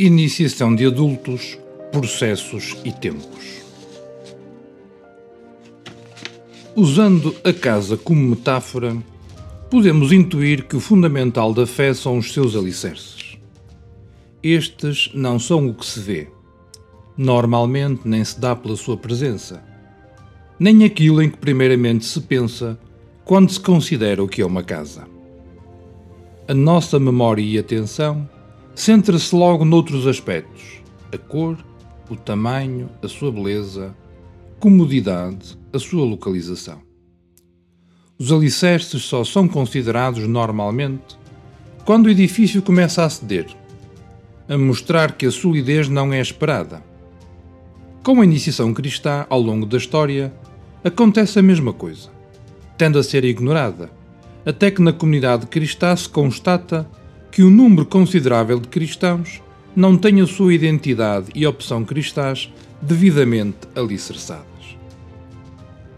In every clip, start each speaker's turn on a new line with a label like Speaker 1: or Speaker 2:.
Speaker 1: Iniciação de adultos, processos e tempos. Usando a casa como metáfora, podemos intuir que o fundamental da fé são os seus alicerces. Estes não são o que se vê. Normalmente nem se dá pela sua presença, nem aquilo em que primeiramente se pensa quando se considera o que é uma casa. A nossa memória e atenção centra-se logo noutros aspectos: a cor, o tamanho, a sua beleza, comodidade, a sua localização. Os alicerces só são considerados normalmente quando o edifício começa a ceder, a mostrar que a solidez não é esperada. Com a iniciação cristã ao longo da história, acontece a mesma coisa, tende a ser ignorada, até que na comunidade cristã se constata que um número considerável de cristãos não tem a sua identidade e opção cristãs devidamente alicerçadas.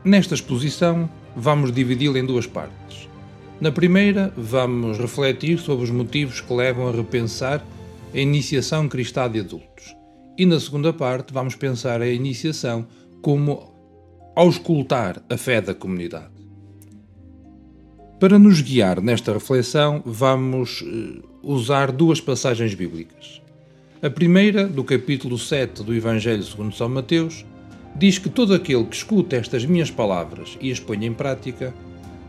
Speaker 1: Nesta exposição, vamos dividi-la em duas partes. Na primeira, vamos refletir sobre os motivos que levam a repensar a iniciação cristã de adultos. E na segunda parte, vamos pensar a iniciação como auscultar a fé da comunidade. Para nos guiar nesta reflexão, vamos eh, usar duas passagens bíblicas. A primeira, do capítulo 7 do Evangelho segundo São Mateus, diz que todo aquele que escuta estas minhas palavras e as põe em prática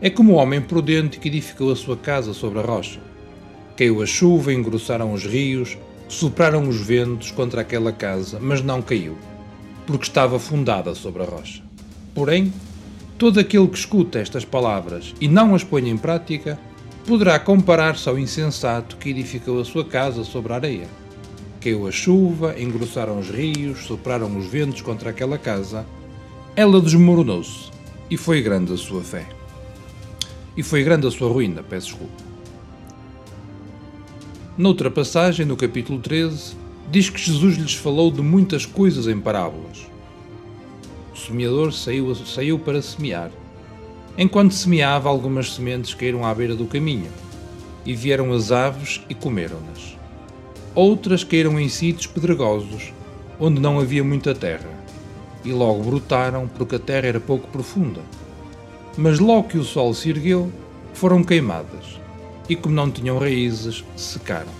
Speaker 1: é como o homem prudente que edificou a sua casa sobre a rocha. Caiu a chuva, engrossaram os rios, sopraram os ventos contra aquela casa, mas não caiu, porque estava fundada sobre a rocha. Porém, Todo aquele que escuta estas palavras e não as põe em prática poderá comparar-se ao insensato que edificou a sua casa sobre a areia. Caiu a chuva, engrossaram os rios, sopraram os ventos contra aquela casa. Ela desmoronou-se e foi grande a sua fé. E foi grande a sua ruína, peço desculpa. Noutra passagem, no capítulo 13, diz que Jesus lhes falou de muitas coisas em parábolas semeador saiu, saiu para semear. Enquanto semeava, algumas sementes caíram à beira do caminho, e vieram as aves e comeram-nas. Outras caíram em sítios pedregosos, onde não havia muita terra, e logo brotaram porque a terra era pouco profunda. Mas logo que o sol se ergueu, foram queimadas, e como não tinham raízes, secaram.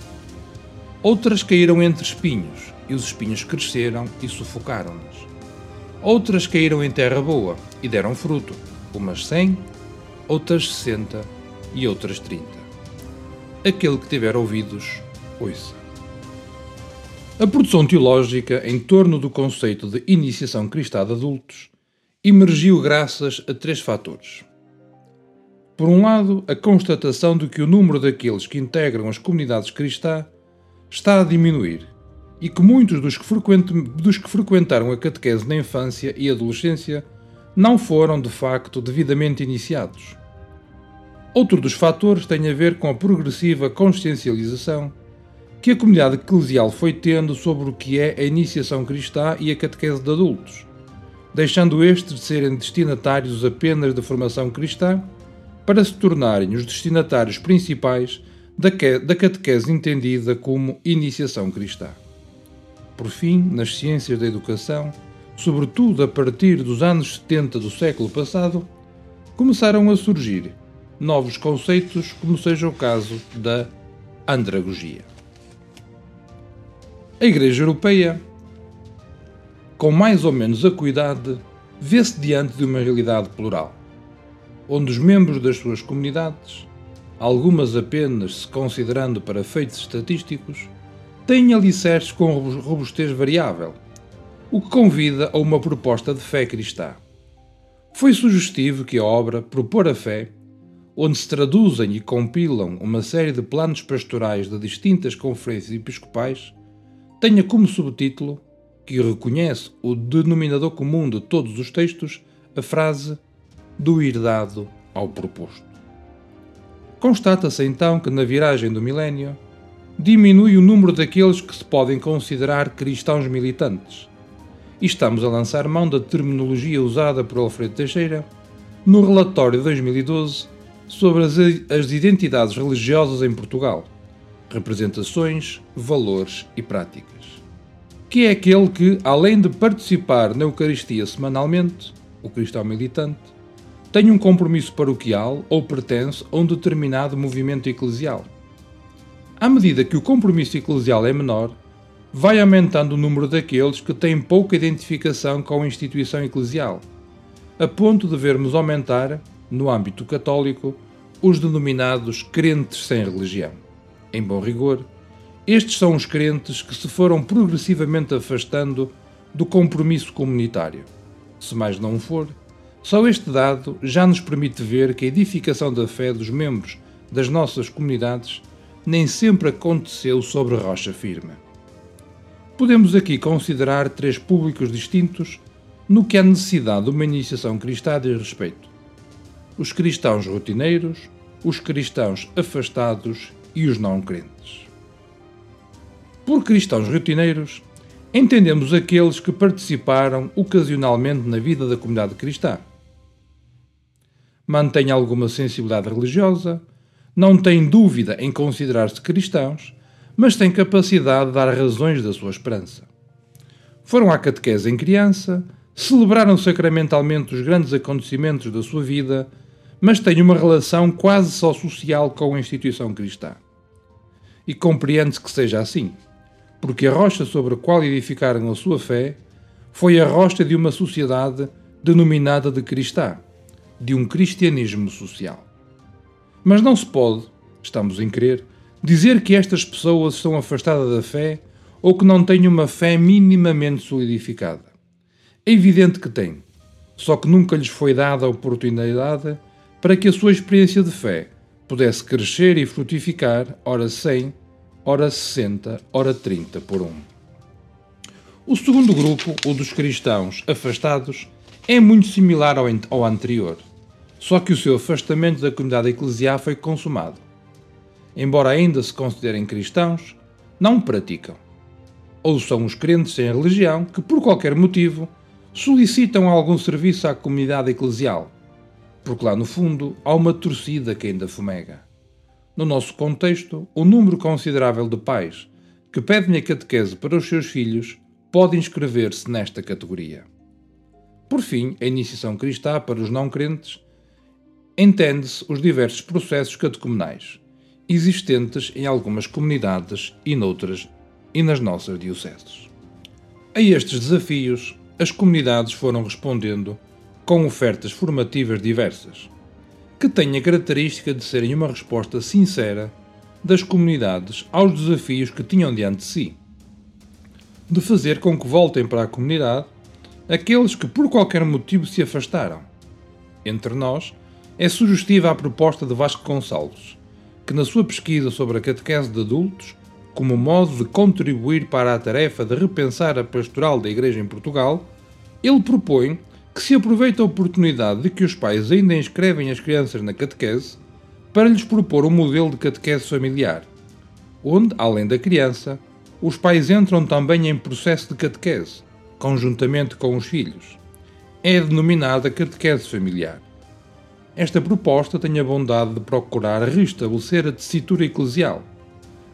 Speaker 1: Outras caíram entre espinhos, e os espinhos cresceram e sufocaram-nas. Outras caíram em terra boa e deram fruto, umas cem, outras sessenta e outras trinta. Aquele que tiver ouvidos, ouça. A produção teológica em torno do conceito de iniciação cristã de adultos emergiu graças a três fatores. Por um lado, a constatação de que o número daqueles que integram as comunidades cristãs está a diminuir e que muitos dos que, dos que frequentaram a catequese na infância e adolescência não foram, de facto, devidamente iniciados. Outro dos fatores tem a ver com a progressiva consciencialização que a comunidade eclesial foi tendo sobre o que é a iniciação cristã e a catequese de adultos, deixando estes de serem destinatários apenas da formação cristã para se tornarem os destinatários principais da catequese entendida como iniciação cristã. Por fim, nas ciências da educação, sobretudo a partir dos anos 70 do século passado, começaram a surgir novos conceitos, como seja o caso da andragogia. A Igreja Europeia, com mais ou menos acuidade, vê-se diante de uma realidade plural, onde os membros das suas comunidades, algumas apenas se considerando para feitos estatísticos, tem alicerces com robustez variável, o que convida a uma proposta de fé cristã. Foi sugestivo que a obra Propor a Fé, onde se traduzem e compilam uma série de planos pastorais de distintas conferências episcopais, tenha como subtítulo, que reconhece o denominador comum de todos os textos, a frase do ir dado ao proposto. Constata-se então que na viragem do milénio, diminui o número daqueles que se podem considerar cristãos militantes. E estamos a lançar mão da terminologia usada por Alfredo Teixeira no relatório de 2012 sobre as, as identidades religiosas em Portugal, representações, valores e práticas. Que é aquele que, além de participar na Eucaristia semanalmente, o cristão militante, tem um compromisso paroquial ou pertence a um determinado movimento eclesial. À medida que o compromisso eclesial é menor, vai aumentando o número daqueles que têm pouca identificação com a instituição eclesial, a ponto de vermos aumentar, no âmbito católico, os denominados crentes sem religião. Em bom rigor, estes são os crentes que se foram progressivamente afastando do compromisso comunitário. Se mais não for, só este dado já nos permite ver que a edificação da fé dos membros das nossas comunidades nem sempre aconteceu sobre rocha firme. Podemos aqui considerar três públicos distintos no que a necessidade de uma iniciação cristã diz respeito: os cristãos rotineiros, os cristãos afastados e os não crentes. Por cristãos rotineiros, entendemos aqueles que participaram ocasionalmente na vida da comunidade cristã. Mantêm alguma sensibilidade religiosa, não têm dúvida em considerar-se cristãos, mas têm capacidade de dar razões da sua esperança. Foram à catequese em criança, celebraram sacramentalmente os grandes acontecimentos da sua vida, mas têm uma relação quase só social com a instituição cristã. E compreende-se que seja assim, porque a rocha sobre a qual edificaram a sua fé foi a rocha de uma sociedade denominada de cristã, de um cristianismo social. Mas não se pode, estamos em crer, dizer que estas pessoas estão afastadas da fé ou que não têm uma fé minimamente solidificada. É evidente que têm, só que nunca lhes foi dada a oportunidade para que a sua experiência de fé pudesse crescer e frutificar, ora 100, ora 60, ora 30 por um. O segundo grupo, o dos cristãos afastados, é muito similar ao, ao anterior só que o seu afastamento da comunidade eclesial foi consumado. Embora ainda se considerem cristãos, não praticam. Ou são os crentes sem religião que, por qualquer motivo, solicitam algum serviço à comunidade eclesial, porque lá no fundo há uma torcida que ainda fumega. No nosso contexto, o número considerável de pais que pedem a catequese para os seus filhos pode inscrever-se nesta categoria. Por fim, a iniciação cristã para os não crentes entende-se os diversos processos catecumenais existentes em algumas comunidades e noutras e nas nossas dioceses. A estes desafios, as comunidades foram respondendo com ofertas formativas diversas, que têm a característica de serem uma resposta sincera das comunidades aos desafios que tinham diante de si, de fazer com que voltem para a comunidade aqueles que por qualquer motivo se afastaram. Entre nós, é sugestiva a proposta de Vasco Gonçalves, que na sua pesquisa sobre a catequese de adultos, como modo de contribuir para a tarefa de repensar a pastoral da Igreja em Portugal, ele propõe que se aproveite a oportunidade de que os pais ainda inscrevem as crianças na catequese para lhes propor um modelo de catequese familiar, onde, além da criança, os pais entram também em processo de catequese, conjuntamente com os filhos. É denominada catequese familiar. Esta proposta tem a bondade de procurar restabelecer a tessitura eclesial,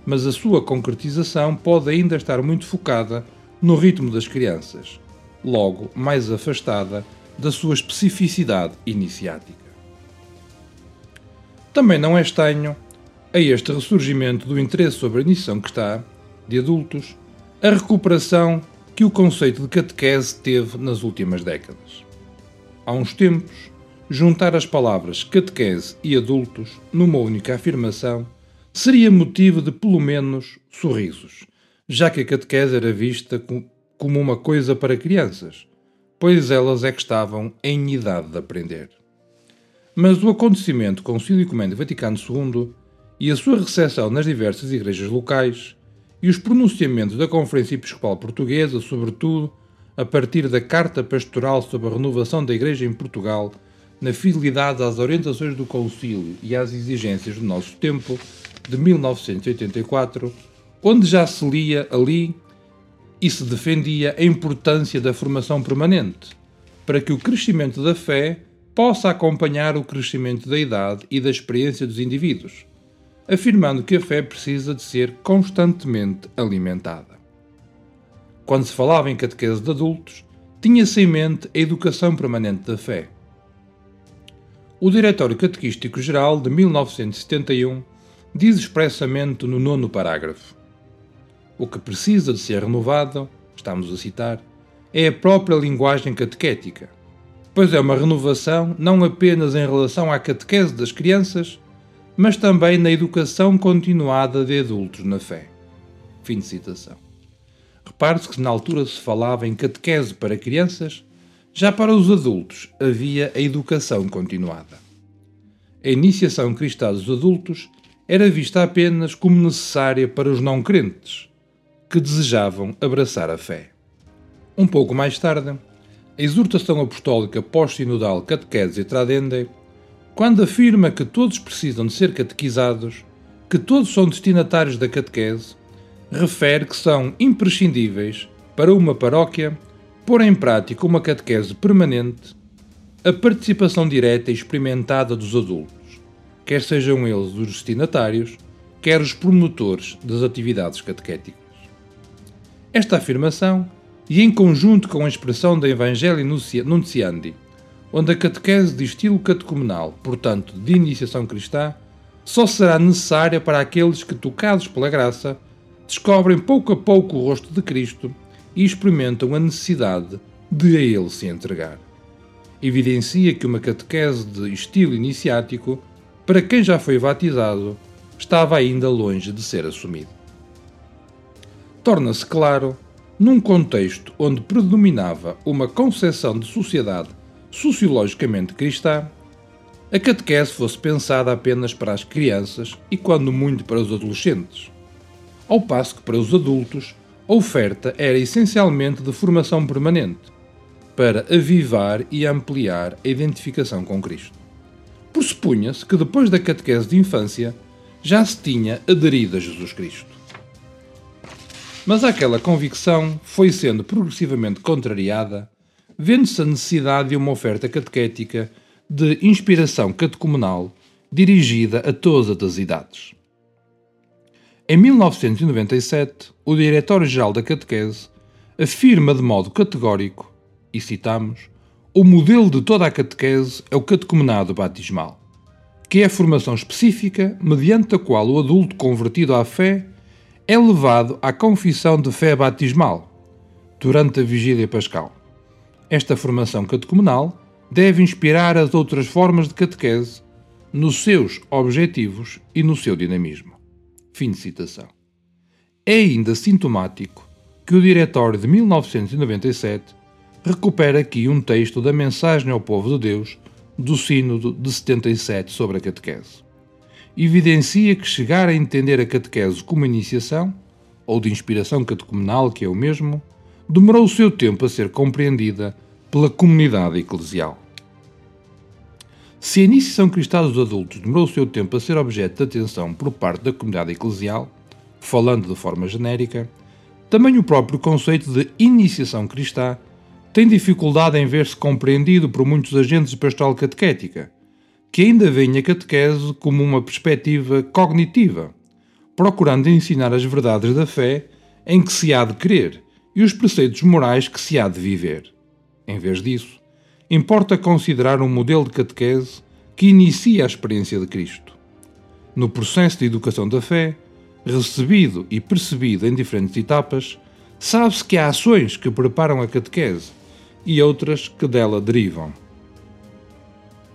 Speaker 1: mas a sua concretização pode ainda estar muito focada no ritmo das crianças, logo mais afastada da sua especificidade iniciática. Também não é estranho a este ressurgimento do interesse sobre a iniciação que está, de adultos, a recuperação que o conceito de catequese teve nas últimas décadas. Há uns tempos, juntar as palavras catequese e adultos numa única afirmação seria motivo de pelo menos sorrisos, já que a catequese era vista como uma coisa para crianças, pois elas é que estavam em idade de aprender. Mas o acontecimento com o Concílio Ecumênico Vaticano II e a sua recepção nas diversas igrejas locais e os pronunciamentos da Conferência Episcopal Portuguesa, sobretudo a partir da Carta Pastoral sobre a Renovação da Igreja em Portugal, na fidelidade às orientações do Concílio e às exigências do nosso tempo, de 1984, onde já se lia ali e se defendia a importância da formação permanente, para que o crescimento da fé possa acompanhar o crescimento da idade e da experiência dos indivíduos, afirmando que a fé precisa de ser constantemente alimentada. Quando se falava em catequese de adultos, tinha-se em mente a educação permanente da fé. O Diretório Catequístico Geral de 1971 diz expressamente no nono parágrafo: O que precisa de ser renovado, estamos a citar, é a própria linguagem catequética, pois é uma renovação não apenas em relação à catequese das crianças, mas também na educação continuada de adultos na fé. Fim de citação. Repare-se que na altura se falava em catequese para crianças, já para os adultos havia a educação continuada. A iniciação cristã dos adultos era vista apenas como necessária para os não crentes, que desejavam abraçar a fé. Um pouco mais tarde, a exortação apostólica pós-sinodal Catequese e Tradende, quando afirma que todos precisam de ser catequizados, que todos são destinatários da catequese, refere que são imprescindíveis para uma paróquia pôr em prática uma catequese permanente, a participação direta e experimentada dos adultos, quer sejam eles os destinatários, quer os promotores das atividades catequéticas. Esta afirmação e em conjunto com a expressão da Evangelii Nunciandi, onde a catequese de estilo catecumenal, portanto de iniciação cristã, só será necessária para aqueles que, tocados pela graça, descobrem pouco a pouco o rosto de Cristo e experimentam a necessidade de a Ele se entregar. Evidencia que uma catequese de estilo iniciático, para quem já foi batizado, estava ainda longe de ser assumido. Torna-se claro num contexto onde predominava uma concepção de sociedade sociologicamente cristã, a catequese fosse pensada apenas para as crianças e, quando muito, para os adolescentes, ao passo que para os adultos a oferta era essencialmente de formação permanente, para avivar e ampliar a identificação com Cristo. Pressupunha-se que depois da catequese de infância já se tinha aderido a Jesus Cristo. Mas aquela convicção foi sendo progressivamente contrariada, vendo-se a necessidade de uma oferta catequética de inspiração catecumenal dirigida a todas as idades. Em 1997, o Diretório-Geral da Catequese afirma de modo categórico, e citamos, o modelo de toda a catequese é o catecumenado batismal, que é a formação específica mediante a qual o adulto convertido à fé é levado à confissão de fé batismal durante a vigília pascal. Esta formação catecumenal deve inspirar as outras formas de catequese nos seus objetivos e no seu dinamismo. Fim de citação. É ainda sintomático que o Diretório de 1997 recupera aqui um texto da Mensagem ao Povo de Deus do Sínodo de 77 sobre a catequese evidencia que chegar a entender a catequese como iniciação, ou de inspiração catecumenal, que é o mesmo, demorou o seu tempo a ser compreendida pela comunidade eclesial. Se a iniciação cristã dos adultos demorou o seu tempo a ser objeto de atenção por parte da comunidade eclesial, falando de forma genérica, também o próprio conceito de iniciação cristã tem dificuldade em ver-se compreendido por muitos agentes de pastoral catequética, que ainda veem a catequese como uma perspectiva cognitiva, procurando ensinar as verdades da fé em que se há de crer e os preceitos morais que se há de viver. Em vez disso, importa considerar um modelo de catequese que inicia a experiência de Cristo. No processo de educação da fé, recebido e percebido em diferentes etapas, sabe-se que há ações que preparam a catequese e outras que dela derivam.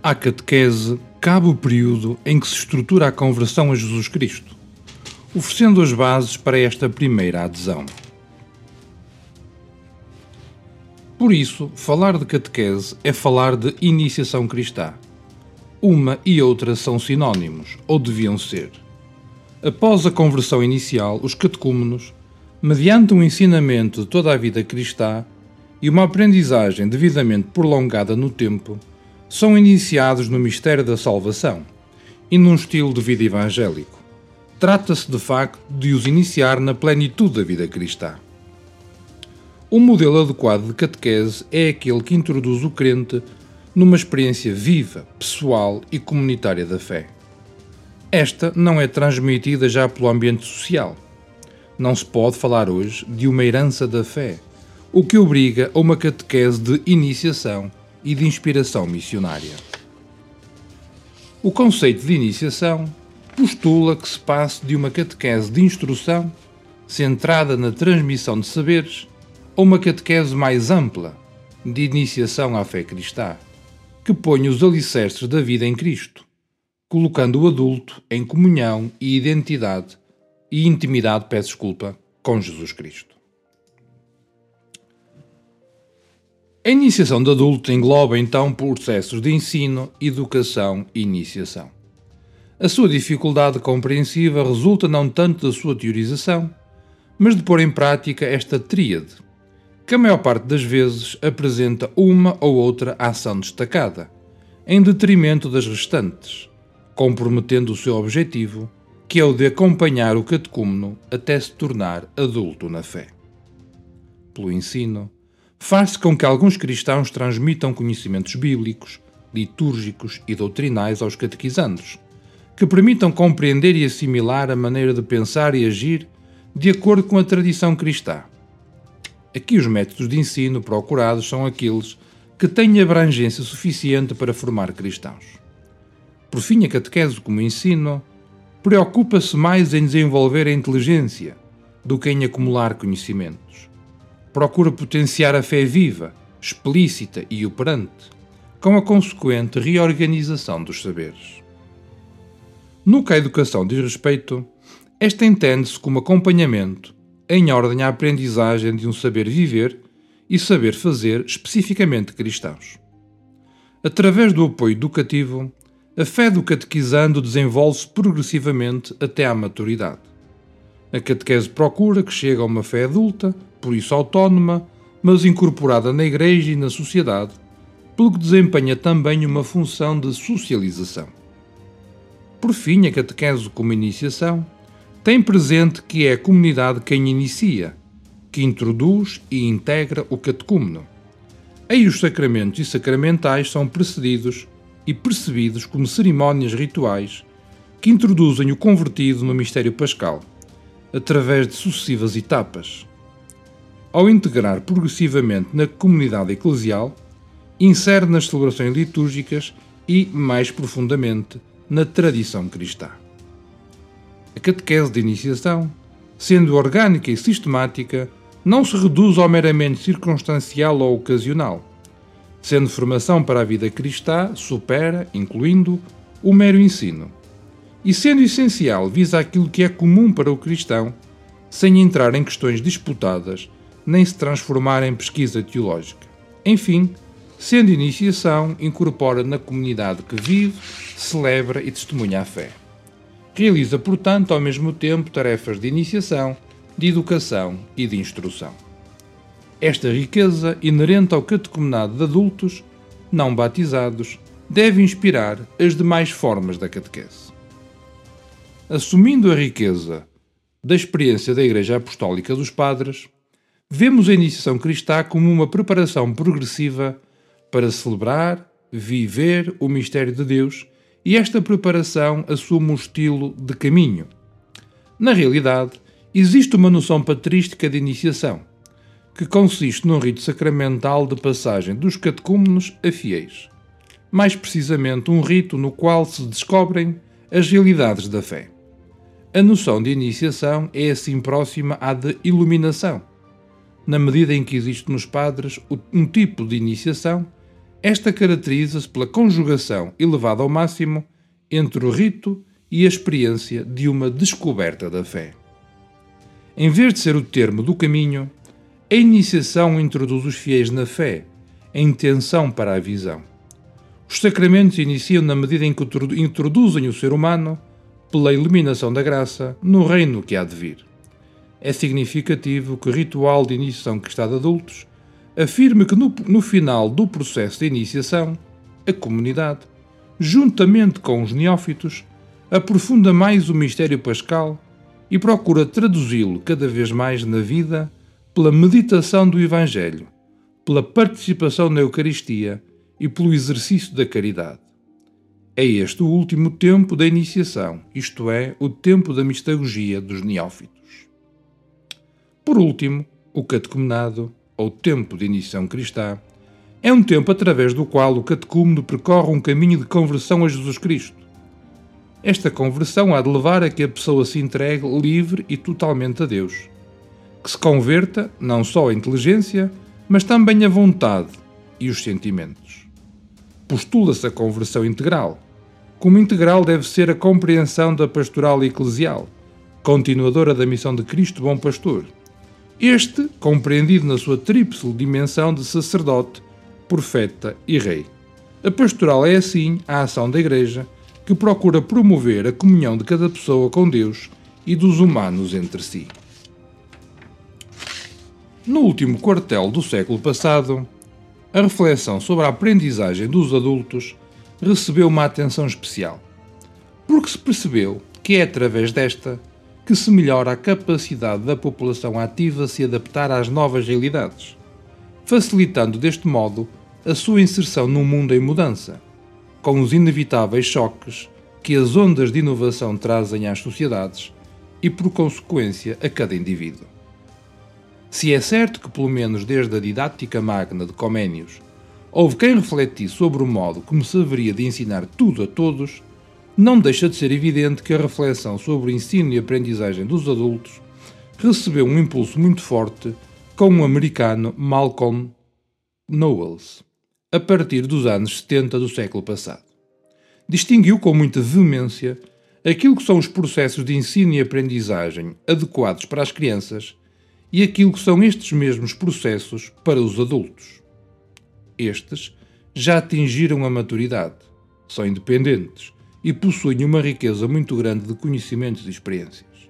Speaker 1: À catequese cabe o período em que se estrutura a conversão a Jesus Cristo, oferecendo as bases para esta primeira adesão. Por isso, falar de catequese é falar de iniciação cristã. Uma e outra são sinónimos, ou deviam ser. Após a conversão inicial, os catecúmenos, mediante um ensinamento de toda a vida cristã e uma aprendizagem devidamente prolongada no tempo, são iniciados no mistério da salvação e num estilo de vida evangélico. Trata-se de facto de os iniciar na plenitude da vida cristã. O modelo adequado de catequese é aquele que introduz o crente numa experiência viva, pessoal e comunitária da fé. esta não é transmitida já pelo ambiente social. Não se pode falar hoje de uma herança da fé, o que obriga a uma catequese de iniciação e de inspiração missionária. O conceito de iniciação postula que se passe de uma catequese de instrução, centrada na transmissão de saberes, a uma catequese mais ampla, de iniciação à fé cristã, que ponha os alicerces da vida em Cristo, colocando o adulto em comunhão e identidade e intimidade, peço desculpa, com Jesus Cristo. A iniciação de adulto engloba então processos de ensino, educação e iniciação. A sua dificuldade compreensiva resulta não tanto da sua teorização, mas de pôr em prática esta tríade, que a maior parte das vezes apresenta uma ou outra ação destacada, em detrimento das restantes, comprometendo o seu objetivo, que é o de acompanhar o catecúmeno até se tornar adulto na fé. Pelo ensino, faz-se com que alguns cristãos transmitam conhecimentos bíblicos, litúrgicos e doutrinais aos catequizandos, que permitam compreender e assimilar a maneira de pensar e agir de acordo com a tradição cristã. Aqui os métodos de ensino procurados são aqueles que têm abrangência suficiente para formar cristãos. Por fim, a catequese como ensino preocupa-se mais em desenvolver a inteligência do que em acumular conhecimentos. Procura potenciar a fé viva, explícita e operante, com a consequente reorganização dos saberes. No que a educação diz respeito, esta entende-se como acompanhamento em ordem à aprendizagem de um saber viver e saber fazer especificamente cristãos. Através do apoio educativo, a fé do catequizando desenvolve-se progressivamente até à maturidade. A catequese procura que chegue a uma fé adulta, por isso autónoma, mas incorporada na Igreja e na sociedade, pelo que desempenha também uma função de socialização. Por fim, a catequese como iniciação tem presente que é a comunidade quem inicia, que introduz e integra o catecúmeno. Aí os sacramentos e sacramentais são precedidos e percebidos como cerimónias rituais que introduzem o convertido no mistério pascal, através de sucessivas etapas. Ao integrar progressivamente na comunidade eclesial, insere nas celebrações litúrgicas e, mais profundamente, na tradição cristã. A catequese de iniciação, sendo orgânica e sistemática, não se reduz ao meramente circunstancial ou ocasional. Sendo formação para a vida cristã, supera, incluindo, o mero ensino. E sendo essencial, visa aquilo que é comum para o cristão, sem entrar em questões disputadas, nem se transformar em pesquisa teológica. Enfim, sendo iniciação, incorpora na comunidade que vive, celebra e testemunha a fé. Realiza, portanto, ao mesmo tempo tarefas de iniciação, de educação e de instrução. Esta riqueza, inerente ao catecumenado de adultos, não batizados, deve inspirar as demais formas da catequese. Assumindo a riqueza da experiência da Igreja Apostólica dos Padres, vemos a iniciação cristã como uma preparação progressiva para celebrar, viver o mistério de Deus e esta preparação assume o estilo de caminho. Na realidade, existe uma noção patrística de iniciação, que consiste num rito sacramental de passagem dos catecúmenos a fiéis. Mais precisamente, um rito no qual se descobrem as realidades da fé. A noção de iniciação é assim próxima à de iluminação, na medida em que existe nos padres um tipo de iniciação esta caracteriza-se pela conjugação elevada ao máximo entre o rito e a experiência de uma descoberta da fé. Em vez de ser o termo do caminho, a iniciação introduz os fiéis na fé, a intenção para a visão. Os sacramentos iniciam na medida em que introduzem o ser humano, pela iluminação da graça, no reino que há de vir. É significativo que o ritual de iniciação cristã de adultos afirma que no, no final do processo de iniciação, a comunidade, juntamente com os neófitos, aprofunda mais o mistério pascal e procura traduzi-lo cada vez mais na vida pela meditação do Evangelho, pela participação na Eucaristia e pelo exercício da caridade. É este o último tempo da iniciação, isto é, o tempo da mistagogia dos neófitos. Por último, o catecumenado, ou tempo de iniciação cristã, é um tempo através do qual o catecúmeno percorre um caminho de conversão a Jesus Cristo. Esta conversão há de levar a que a pessoa se entregue livre e totalmente a Deus, que se converta não só a inteligência, mas também a vontade e os sentimentos. Postula-se a conversão integral, como integral deve ser a compreensão da pastoral eclesial, continuadora da missão de Cristo Bom Pastor. Este, compreendido na sua tríplice dimensão de sacerdote, profeta e rei. A pastoral é, assim, a ação da Igreja que procura promover a comunhão de cada pessoa com Deus e dos humanos entre si. No último quartel do século passado, a reflexão sobre a aprendizagem dos adultos recebeu uma atenção especial, porque se percebeu que é através desta que se melhora a capacidade da população ativa se adaptar às novas realidades, facilitando deste modo a sua inserção num mundo em mudança, com os inevitáveis choques que as ondas de inovação trazem às sociedades e, por consequência, a cada indivíduo. Se é certo que, pelo menos desde a didática magna de Coménios, houve quem refletisse sobre o modo como se haveria de ensinar tudo a todos, não deixa de ser evidente que a reflexão sobre o ensino e aprendizagem dos adultos recebeu um impulso muito forte com o americano Malcolm Knowles, a partir dos anos 70 do século passado. Distinguiu com muita veemência aquilo que são os processos de ensino e aprendizagem adequados para as crianças e aquilo que são estes mesmos processos para os adultos. Estes já atingiram a maturidade, são independentes e possuem uma riqueza muito grande de conhecimentos e experiências.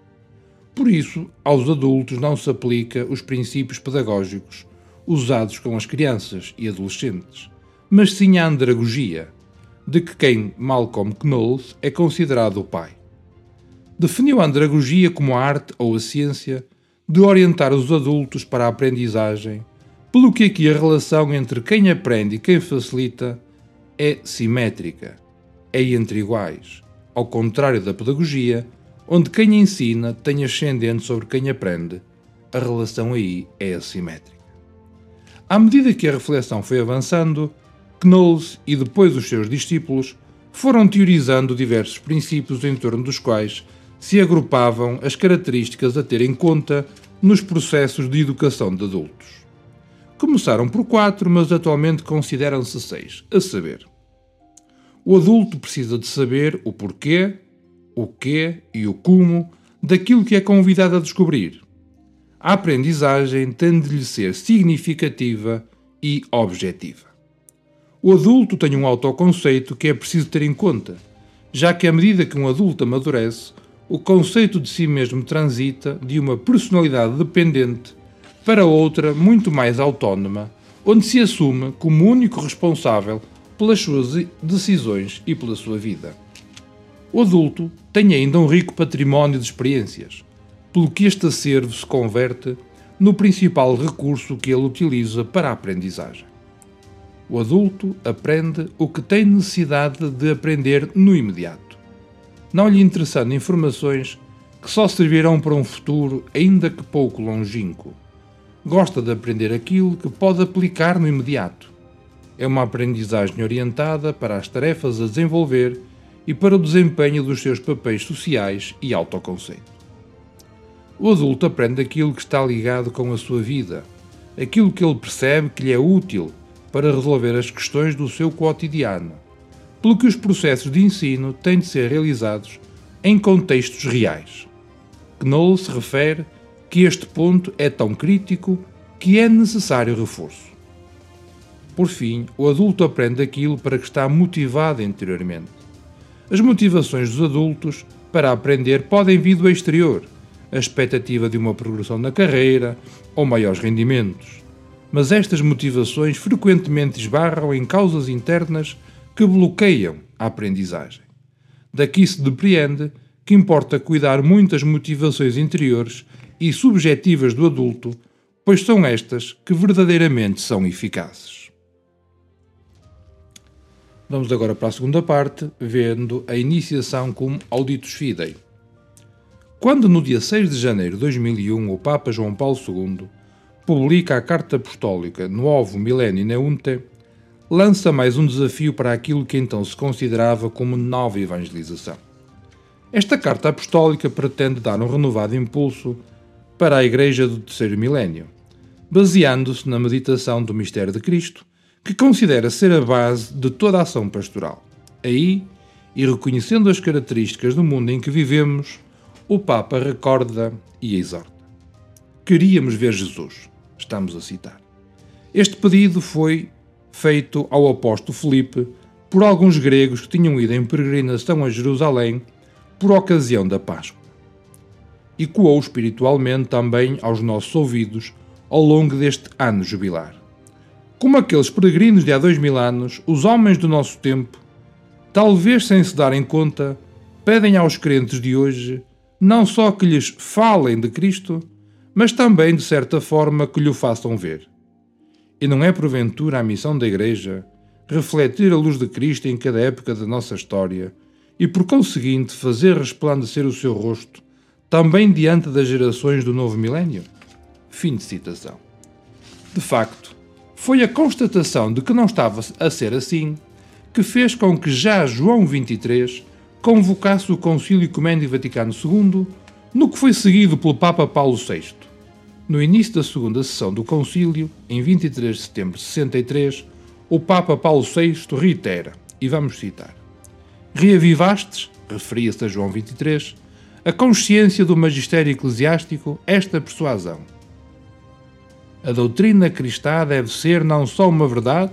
Speaker 1: Por isso, aos adultos não se aplica os princípios pedagógicos usados com as crianças e adolescentes, mas sim a andragogia, de que quem Malcolm Knowles é considerado o pai. Definiu a andragogia como a arte ou a ciência de orientar os adultos para a aprendizagem pelo que aqui a relação entre quem aprende e quem facilita é simétrica, é entre iguais, ao contrário da pedagogia, onde quem ensina tem ascendente sobre quem aprende, a relação aí é assimétrica. À medida que a reflexão foi avançando, Knowles e depois os seus discípulos foram teorizando diversos princípios em torno dos quais se agrupavam as características a ter em conta nos processos de educação de adultos. Começaram por quatro, mas atualmente consideram-se seis, a saber. O adulto precisa de saber o porquê, o quê e o como daquilo que é convidado a descobrir. A aprendizagem tem de lhe ser significativa e objetiva. O adulto tem um autoconceito que é preciso ter em conta, já que à medida que um adulto amadurece, o conceito de si mesmo transita de uma personalidade dependente para outra muito mais autónoma, onde se assume como único responsável pelas suas decisões e pela sua vida. O adulto tem ainda um rico património de experiências, pelo que este acervo se converte no principal recurso que ele utiliza para a aprendizagem. O adulto aprende o que tem necessidade de aprender no imediato, não lhe interessando informações que só servirão para um futuro ainda que pouco longínquo gosta de aprender aquilo que pode aplicar no imediato. É uma aprendizagem orientada para as tarefas a desenvolver e para o desempenho dos seus papéis sociais e autoconceito. O adulto aprende aquilo que está ligado com a sua vida, aquilo que ele percebe que lhe é útil para resolver as questões do seu cotidiano, pelo que os processos de ensino têm de ser realizados em contextos reais. Knoll se refere que este ponto é tão crítico que é necessário reforço. Por fim, o adulto aprende aquilo para que está motivado interiormente. As motivações dos adultos para aprender podem vir do exterior, a expectativa de uma progressão na carreira ou maiores rendimentos. Mas estas motivações frequentemente esbarram em causas internas que bloqueiam a aprendizagem. Daqui se depreende que importa cuidar muito das motivações interiores e subjetivas do adulto, pois são estas que verdadeiramente são eficazes. Vamos agora para a segunda parte, vendo a iniciação como auditus fidei. Quando no dia 6 de janeiro de 2001 o Papa João Paulo II publica a Carta Apostólica Novo Millennium Neunte, lança mais um desafio para aquilo que então se considerava como nova evangelização. Esta Carta Apostólica pretende dar um renovado impulso para a Igreja do terceiro milénio, baseando-se na meditação do mistério de Cristo, que considera ser a base de toda a ação pastoral. Aí, e reconhecendo as características do mundo em que vivemos, o Papa recorda e exorta. Queríamos ver Jesus, estamos a citar. Este pedido foi feito ao apóstolo Filipe por alguns gregos que tinham ido em peregrinação a Jerusalém por ocasião da Páscoa. E coou espiritualmente também aos nossos ouvidos ao longo deste ano jubilar. Como aqueles peregrinos de há dois mil anos, os homens do nosso tempo, talvez sem se darem conta, pedem aos crentes de hoje não só que lhes falem de Cristo, mas também, de certa forma, que lhe façam ver. E não é porventura a missão da Igreja refletir a luz de Cristo em cada época da nossa história e, por conseguinte, fazer resplandecer o seu rosto também diante das gerações do novo milénio? Fim de citação. De facto, foi a constatação de que não estava a ser assim que fez com que já João 23 convocasse o Concílio Ecumênico Vaticano II, no que foi seguido pelo Papa Paulo VI. No início da segunda sessão do Concílio, em 23 de setembro de 63, o Papa Paulo VI reitera, e vamos citar: Reavivastes, referia-se a João 23, a consciência do magistério eclesiástico esta persuasão a doutrina cristã deve ser não só uma verdade,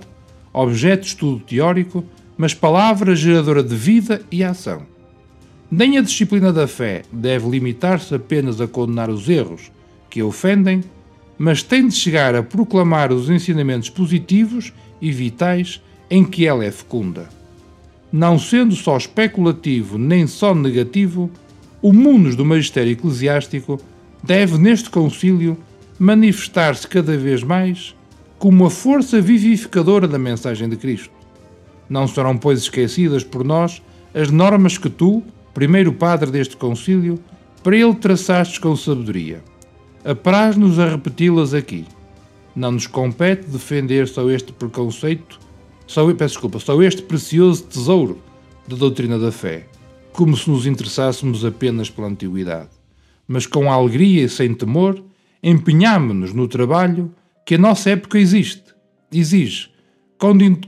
Speaker 1: objeto de estudo teórico, mas palavra geradora de vida e ação. Nem a disciplina da fé deve limitar-se apenas a condenar os erros que a ofendem, mas tem de chegar a proclamar os ensinamentos positivos e vitais em que ela é fecunda. Não sendo só especulativo nem só negativo, o mundo do magistério eclesiástico deve, neste concílio, manifestar-se cada vez mais como a força vivificadora da mensagem de Cristo. Não serão, pois, esquecidas por nós as normas que tu, primeiro padre deste concílio, para ele traçastes com sabedoria. Apraz-nos a repeti-las aqui. Não nos compete defender só este preconceito, só, peço desculpa, só este precioso tesouro da doutrina da fé, como se nos interessássemos apenas pela antiguidade, mas com alegria e sem temor, empenhámo-nos no trabalho que a nossa época existe, exige,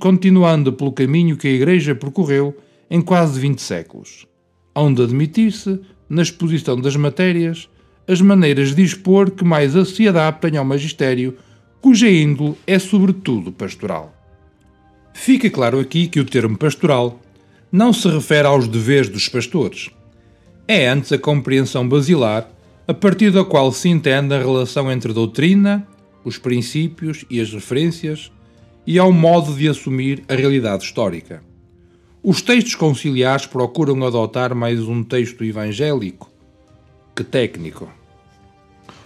Speaker 1: continuando pelo caminho que a Igreja percorreu em quase 20 séculos, onde admitir-se, na exposição das matérias, as maneiras de expor que mais se adaptem ao magistério, cuja índole é sobretudo pastoral. Fica claro aqui que o termo pastoral não se refere aos deveres dos pastores. É antes a compreensão basilar a partir da qual se entende a relação entre a doutrina, os princípios e as referências e ao modo de assumir a realidade histórica. Os textos conciliares procuram adotar mais um texto evangélico que técnico.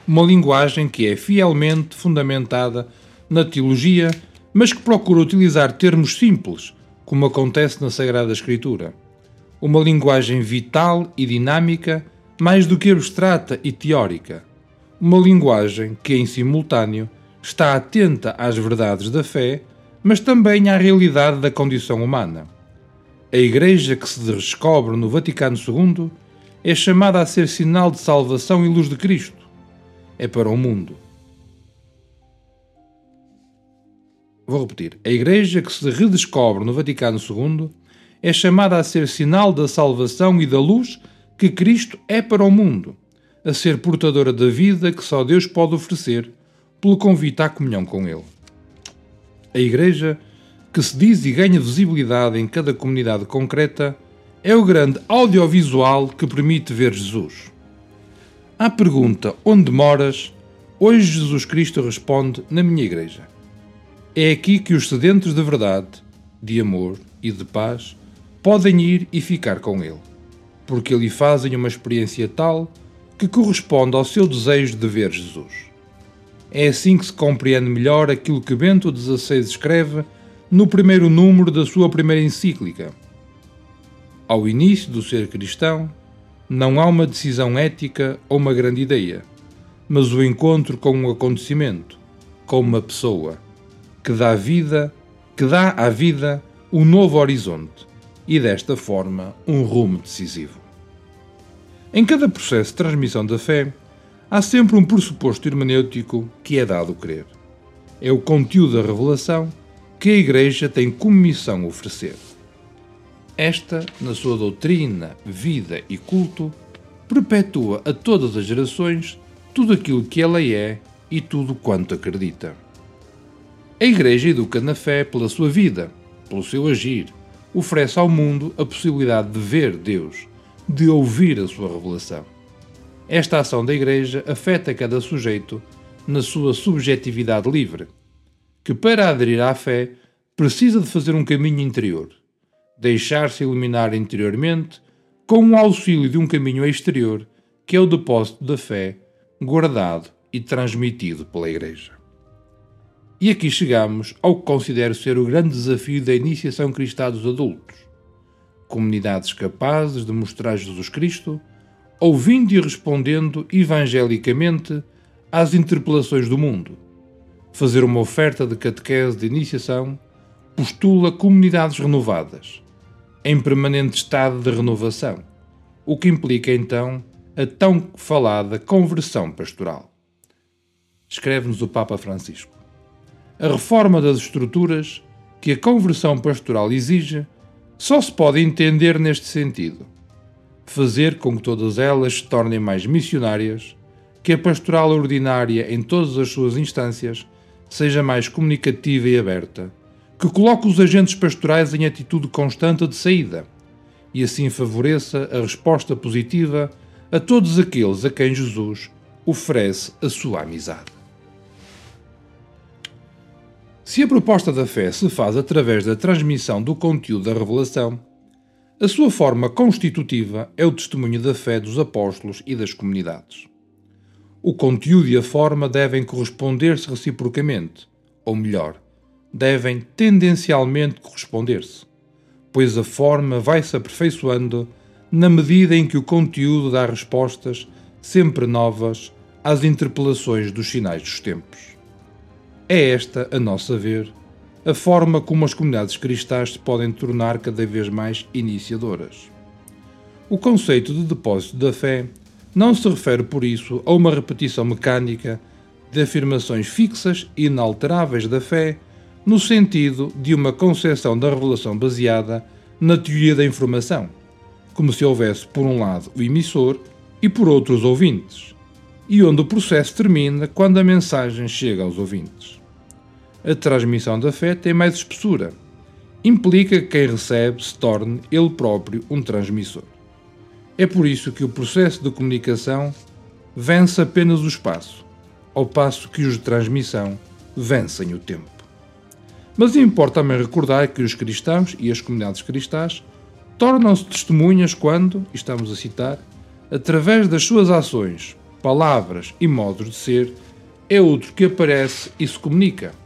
Speaker 1: Uma linguagem que é fielmente fundamentada na teologia, mas que procura utilizar termos simples, como acontece na Sagrada Escritura. Uma linguagem vital e dinâmica mais do que abstrata e teórica, uma linguagem que, em simultâneo, está atenta às verdades da fé, mas também à realidade da condição humana. A Igreja que se descobre no Vaticano II é chamada a ser sinal de salvação e luz de Cristo. É para o mundo. Vou repetir. A Igreja que se redescobre no Vaticano II é chamada a ser sinal da salvação e da luz que Cristo é para o mundo, a ser portadora da vida que só Deus pode oferecer, pelo convite à comunhão com Ele. A Igreja, que se diz e ganha visibilidade em cada comunidade concreta, é o grande audiovisual que permite ver Jesus. À pergunta onde moras, hoje Jesus Cristo responde na minha Igreja. É aqui que os sedentes de verdade, de amor e de paz podem ir e ficar com Ele porque lhe fazem uma experiência tal que corresponde ao seu desejo de ver Jesus. É assim que se compreende melhor aquilo que Bento XVI escreve no primeiro número da sua primeira encíclica. Ao início do ser cristão, não há uma decisão ética ou uma grande ideia, mas o encontro com um acontecimento, com uma pessoa, que dá vida, que dá à vida um novo horizonte e, desta forma, um rumo decisivo. Em cada processo de transmissão da fé, há sempre um pressuposto hermenêutico que é dado crer. É o conteúdo da revelação que a Igreja tem como missão oferecer. Esta, na sua doutrina, vida e culto, perpetua a todas as gerações tudo aquilo que ela é e tudo quanto acredita. A Igreja educa na fé pela sua vida, pelo seu agir, oferece ao mundo a possibilidade de ver Deus, de ouvir a sua revelação. Esta ação da Igreja afeta cada sujeito na sua subjetividade livre, que para aderir à fé precisa de fazer um caminho interior, deixar-se iluminar interiormente com o auxílio de um caminho exterior, que é o depósito da fé, guardado e transmitido pela Igreja. E aqui chegamos ao que considero ser o grande desafio da iniciação cristã dos adultos. Comunidades capazes de mostrar Jesus Cristo, ouvindo e respondendo evangelicamente às interpelações do mundo. Fazer uma oferta de catequese de iniciação postula comunidades renovadas, em permanente estado de renovação, o que implica então a tão falada conversão pastoral. Escreve-nos o Papa Francisco a reforma das estruturas que a conversão pastoral exige só se pode entender neste sentido: fazer com que todas elas se tornem mais missionárias, que a pastoral ordinária em todas as suas instâncias seja mais comunicativa e aberta, que coloque os agentes pastorais em atitude constante de saída e assim favoreça a resposta positiva a todos aqueles a quem Jesus oferece a sua amizade. Se a proposta da fé se faz através da transmissão do conteúdo da revelação, a sua forma constitutiva é o testemunho da fé dos apóstolos e das comunidades. O conteúdo e a forma devem corresponder-se reciprocamente, ou melhor, devem tendencialmente corresponder-se, pois a forma vai se aperfeiçoando na medida em que o conteúdo dá respostas sempre novas às interpelações dos sinais dos tempos. É esta, a nossa ver, a forma como as comunidades cristãs se podem tornar cada vez mais iniciadoras. O conceito de depósito da fé não se refere, por isso, a uma repetição mecânica de afirmações fixas e inalteráveis da fé, no sentido de uma concepção da revelação baseada na teoria da informação, como se houvesse, por um lado, o emissor e por outro, os ouvintes e onde o processo termina quando a mensagem chega aos ouvintes. A transmissão da fé tem mais espessura. Implica que quem recebe se torne ele próprio um transmissor. É por isso que o processo de comunicação vence apenas o espaço, ao passo que os de transmissão vencem o tempo. Mas importa também recordar que os cristãos e as comunidades cristãs tornam-se testemunhas quando, estamos a citar, através das suas ações, palavras e modos de ser, é outro que aparece e se comunica.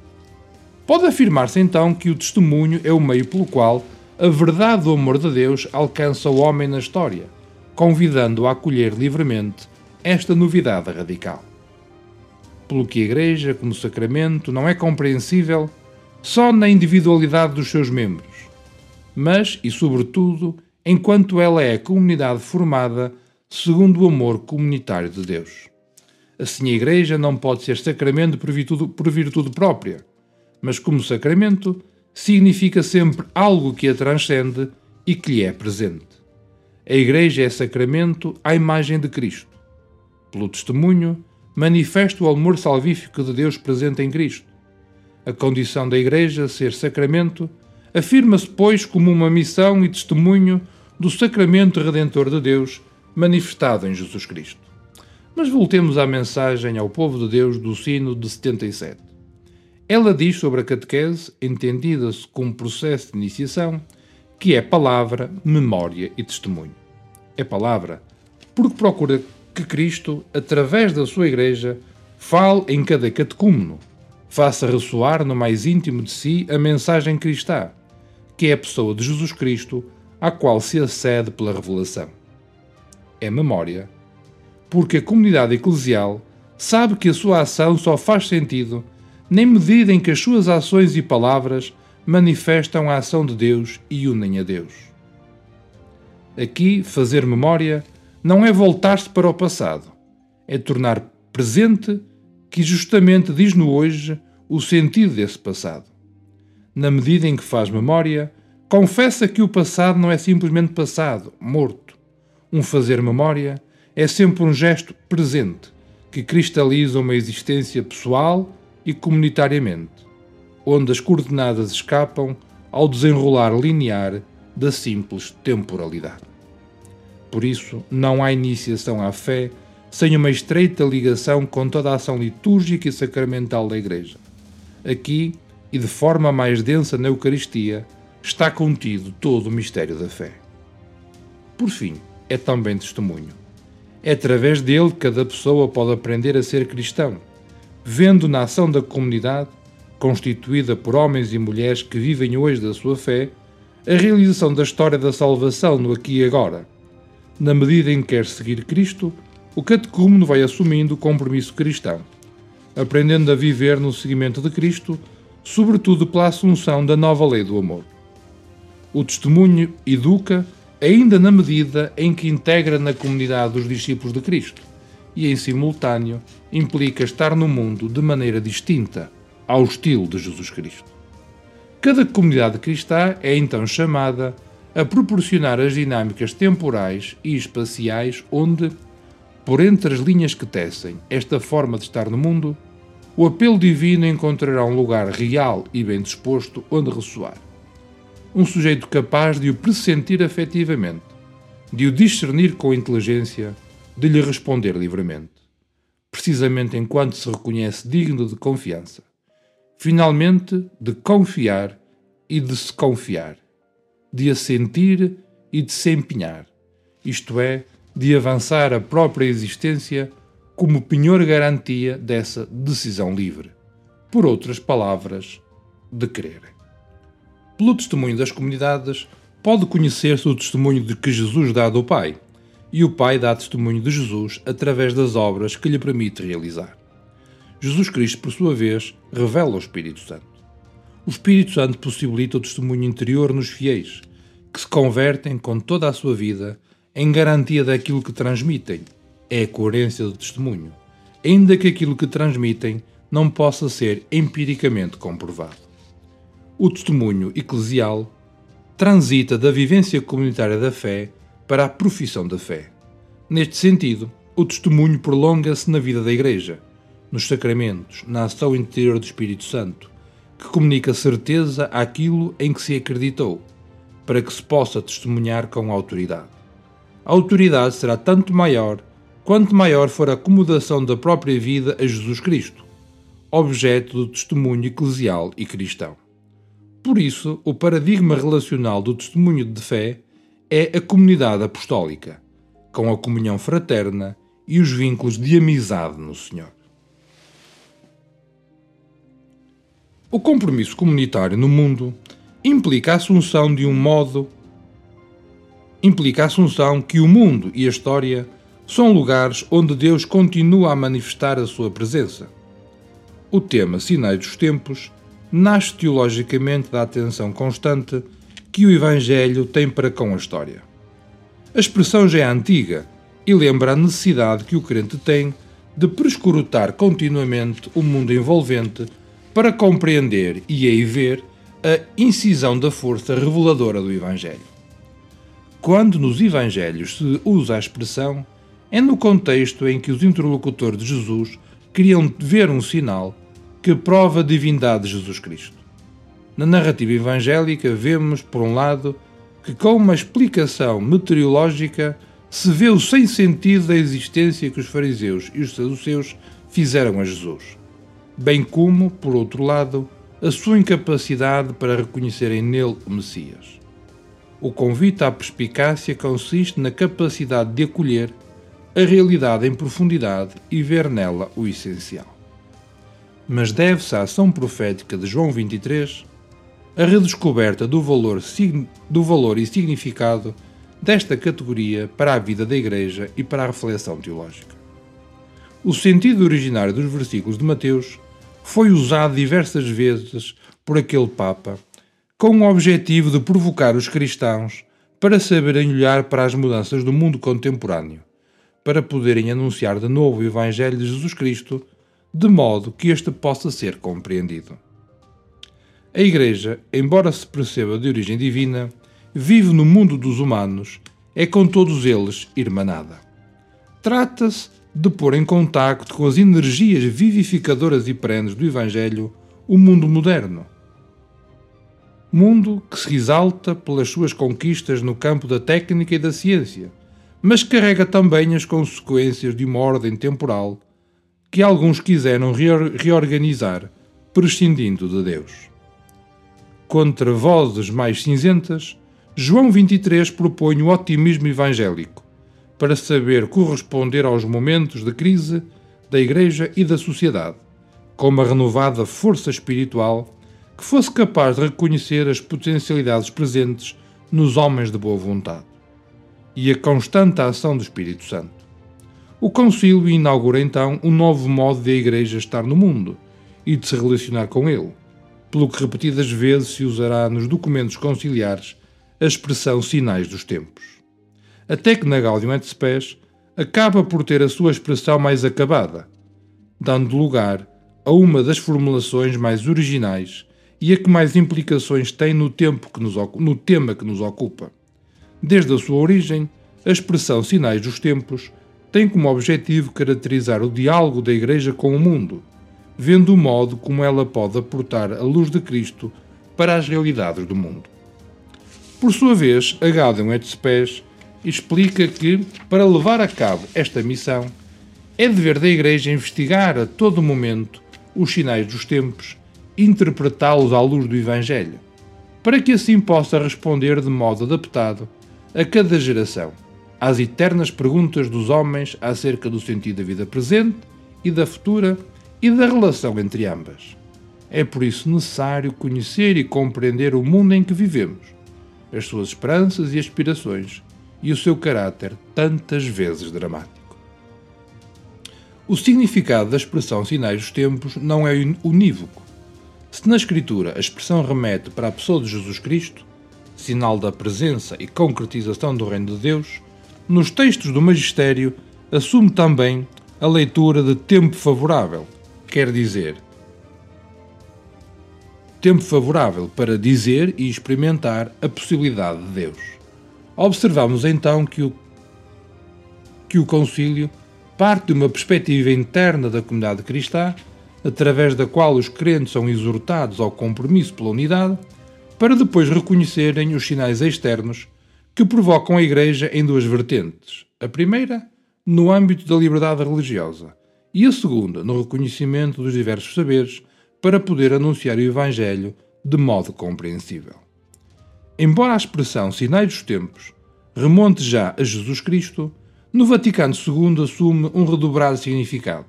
Speaker 1: Pode afirmar-se então que o testemunho é o meio pelo qual a verdade do amor de Deus alcança o homem na história, convidando-o a acolher livremente esta novidade radical. Pelo que a Igreja, como sacramento, não é compreensível só na individualidade dos seus membros, mas e sobretudo enquanto ela é a comunidade formada segundo o amor comunitário de Deus. Assim, a Igreja não pode ser sacramento por virtude, por virtude própria, mas como sacramento significa sempre algo que a transcende e que lhe é presente. A Igreja é sacramento à imagem de Cristo. Pelo testemunho, manifesta o amor salvífico de Deus presente em Cristo. A condição da Igreja ser sacramento afirma-se, pois, como uma missão e testemunho do sacramento redentor de Deus manifestado em Jesus Cristo. Mas voltemos à mensagem ao povo de Deus do sino de 77. Ela diz sobre a catequese, entendida-se como processo de iniciação, que é palavra, memória e testemunho. É palavra, porque procura que Cristo, através da sua Igreja, fale em cada catecúmeno, faça ressoar no mais íntimo de si a mensagem cristã, que é a pessoa de Jesus Cristo, à qual se acede pela revelação. É memória, porque a comunidade eclesial sabe que a sua ação só faz sentido na medida em que as suas ações e palavras manifestam a ação de Deus e unem a Deus. Aqui, fazer memória não é voltar-se para o passado, é tornar presente que justamente diz no hoje o sentido desse passado. Na medida em que faz memória, confessa que o passado não é simplesmente passado, morto. Um fazer memória é sempre um gesto presente que cristaliza uma existência pessoal e comunitariamente, onde as coordenadas escapam ao desenrolar linear da simples temporalidade. Por isso, não há iniciação à fé sem uma estreita ligação com toda a ação litúrgica e sacramental da Igreja. Aqui, e de forma mais densa na Eucaristia, está contido todo o mistério da fé. Por fim, é também testemunho. É através dele que cada pessoa pode aprender a ser cristão, vendo na ação da comunidade, constituída por homens e mulheres que vivem hoje da sua fé, a realização da história da salvação no aqui e agora. Na medida em que quer seguir Cristo, o catecúmeno vai assumindo o compromisso cristão, aprendendo a viver no seguimento de Cristo, sobretudo pela assunção da nova lei do amor. O testemunho educa ainda na medida em que integra na comunidade dos discípulos de Cristo e, em simultâneo, implica estar no mundo de maneira distinta ao estilo de Jesus Cristo. Cada comunidade cristã é então chamada a proporcionar as dinâmicas temporais e espaciais onde, por entre as linhas que tecem esta forma de estar no mundo, o apelo divino encontrará um lugar real e bem disposto onde ressoar. Um sujeito capaz de o pressentir afetivamente, de o discernir com inteligência, de lhe responder livremente, precisamente enquanto se reconhece digno de confiança. Finalmente, de confiar e de se confiar, de assentir e de se empenhar, isto é, de avançar a própria existência como penhor garantia dessa decisão livre. Por outras palavras, de crer. Pelo testemunho das comunidades, pode conhecer-se o testemunho de que Jesus dá do Pai, e o Pai dá testemunho de Jesus através das obras que lhe permite realizar. Jesus Cristo, por sua vez, revela o Espírito Santo. O Espírito Santo possibilita o testemunho interior nos fiéis, que se convertem com toda a sua vida em garantia daquilo que transmitem. É a coerência do testemunho, ainda que aquilo que transmitem não possa ser empiricamente comprovado. O testemunho eclesial transita da vivência comunitária da fé para a profissão da fé. Neste sentido, o testemunho prolonga-se na vida da Igreja, nos sacramentos, na ação interior do Espírito Santo, que comunica certeza àquilo em que se acreditou, para que se possa testemunhar com autoridade a autoridade será tanto maior quanto maior for a acomodação da própria vida a Jesus Cristo, objeto do testemunho eclesial e cristão. Por isso, o paradigma relacional do testemunho de fé é a comunidade apostólica, com a comunhão fraterna e os vínculos de amizade no Senhor. O compromisso comunitário no mundo implica a assunção de um modo implica a assunção que o mundo e a história são lugares onde Deus continua a manifestar a sua presença. O tema Sinais dos Tempos nasce teologicamente da atenção constante que o Evangelho tem para com a história. A expressão já é antiga e lembra a necessidade que o crente tem de prescrutar continuamente o mundo envolvente para compreender e aí ver a incisão da força reveladora do Evangelho. Quando nos Evangelhos se usa a expressão, é no contexto em que os interlocutores de Jesus queriam ver um sinal que prova a divindade de Jesus Cristo. Na narrativa evangélica, vemos, por um lado, que com uma explicação meteorológica se vê o sem sentido da existência que os fariseus e os saduceus fizeram a Jesus, bem como, por outro lado, a sua incapacidade para reconhecerem nele o Messias. O convite à perspicácia consiste na capacidade de acolher a realidade em profundidade e ver nela o essencial. mas deve-se à ação profética de João 23 a redescoberta do valor, do valor e significado desta categoria para a vida da Igreja e para a reflexão teológica. O sentido originário dos versículos de Mateus foi usado diversas vezes por aquele Papa, com o objetivo de provocar os cristãos para saberem olhar para as mudanças do mundo contemporâneo, para poderem anunciar de novo o Evangelho de Jesus Cristo, de modo que este possa ser compreendido. A Igreja, embora se perceba de origem divina, vive no mundo dos humanos, é com todos eles irmanada. Trata-se de pôr em contacto com as energias vivificadoras e perenes do Evangelho o mundo moderno. Mundo que se exalta pelas suas conquistas no campo da técnica e da ciência, mas carrega também as consequências de uma ordem temporal que alguns quiseram reorganizar, prescindindo de Deus contra vozes mais cinzentas, João 23 propõe o otimismo evangélico para saber corresponder aos momentos de crise da Igreja e da sociedade, com uma renovada força espiritual que fosse capaz de reconhecer as potencialidades presentes nos homens de boa vontade e a constante ação do Espírito Santo. O Concílio inaugura então um novo modo de a Igreja estar no mundo e de se relacionar com ele pelo que repetidas vezes se usará nos documentos conciliares a expressão sinais dos tempos. Até que na Gaudium et Spes acaba por ter a sua expressão mais acabada, dando lugar a uma das formulações mais originais e a que mais implicações tem no, tempo que nos, no tema que nos ocupa. Desde a sua origem, a expressão Sinais dos Tempos tem como objetivo caracterizar o diálogo da Igreja com o mundo, vendo o modo como ela pode aportar a luz de Cristo para as realidades do mundo. Por sua vez, a Gaudium et Spes explica que, para levar a cabo esta missão, é dever da Igreja investigar a todo momento os sinais dos tempos interpretá-los à luz do Evangelho, para que assim possa responder de modo adaptado a cada geração às eternas perguntas dos homens acerca do sentido da vida presente e da futura e da relação entre ambas. É por isso necessário conhecer e compreender o mundo em que vivemos, as suas esperanças e aspirações e o seu caráter tantas vezes dramático. O significado da expressão sinais dos tempos não é unívoco. Se na Escritura a expressão remete para a pessoa de Jesus Cristo, sinal da presença e concretização do Reino de Deus, nos textos do Magistério assume também a leitura de tempo favorável, quer dizer tempo favorável para dizer e experimentar a possibilidade de Deus. Observamos então que o, que o concílio parte de uma perspectiva interna da comunidade cristã, através da qual os crentes são exortados ao compromisso pela unidade, para depois reconhecerem os sinais externos que provocam a Igreja em duas vertentes. A primeira, no âmbito da liberdade religiosa, e a segunda no reconhecimento dos diversos saberes para poder anunciar o Evangelho de modo compreensível. Embora a expressão sinais dos tempos remonte já a Jesus Cristo, no Vaticano II assume um redobrado significado,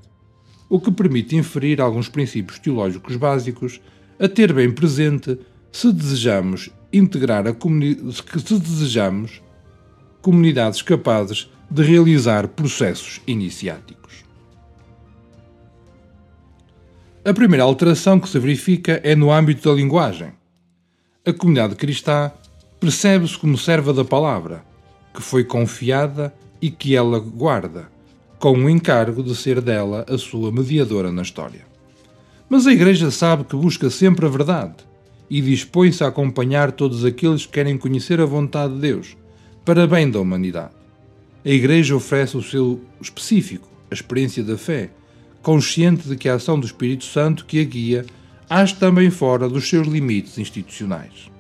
Speaker 1: o que permite inferir alguns princípios teológicos básicos a ter bem presente se desejamos integrar a se desejamos comunidades capazes de realizar processos iniciáticos. A primeira alteração que se verifica é no âmbito da linguagem. A comunidade cristã percebe-se como serva da palavra, que foi confiada e que ela guarda, com o encargo de ser dela a sua mediadora na história. Mas a Igreja sabe que busca sempre a verdade e dispõe-se a acompanhar todos aqueles que querem conhecer a vontade de Deus, para bem da humanidade. A Igreja oferece o seu específico, a experiência da fé, consciente de que a ação do Espírito Santo que a guia age também fora dos seus limites institucionais.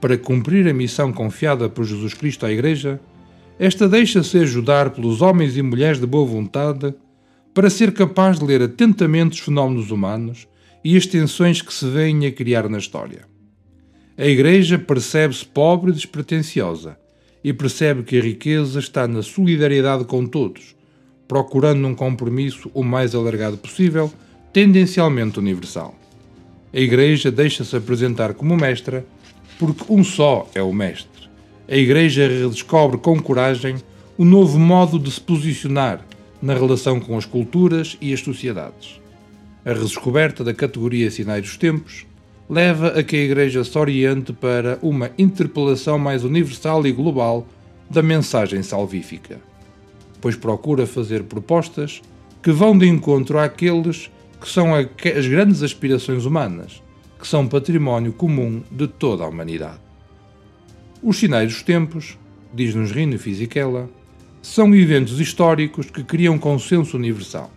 Speaker 1: Para cumprir a missão confiada por Jesus Cristo à Igreja, esta deixa-se ajudar pelos homens e mulheres de boa vontade para ser capaz de ler atentamente os fenómenos humanos e as tensões que se vêm a criar na história. A Igreja percebe-se pobre e despretensiosa e percebe que a riqueza está na solidariedade com todos, procurando um compromisso o mais alargado possível tendencialmente universal. A Igreja deixa-se apresentar como mestra porque um só é o Mestre. A Igreja redescobre com coragem o novo modo de se posicionar na relação com as culturas e as sociedades. A redescoberta da categoria Sinais dos Tempos leva a que a Igreja se oriente para uma interpelação mais universal e global da mensagem salvífica, pois procura fazer propostas que vão de encontro àqueles que são as grandes aspirações humanas, que são património comum de toda a humanidade. Os sinais dos tempos, diz-nos Rino Fisichella, são eventos históricos que criam consenso universal,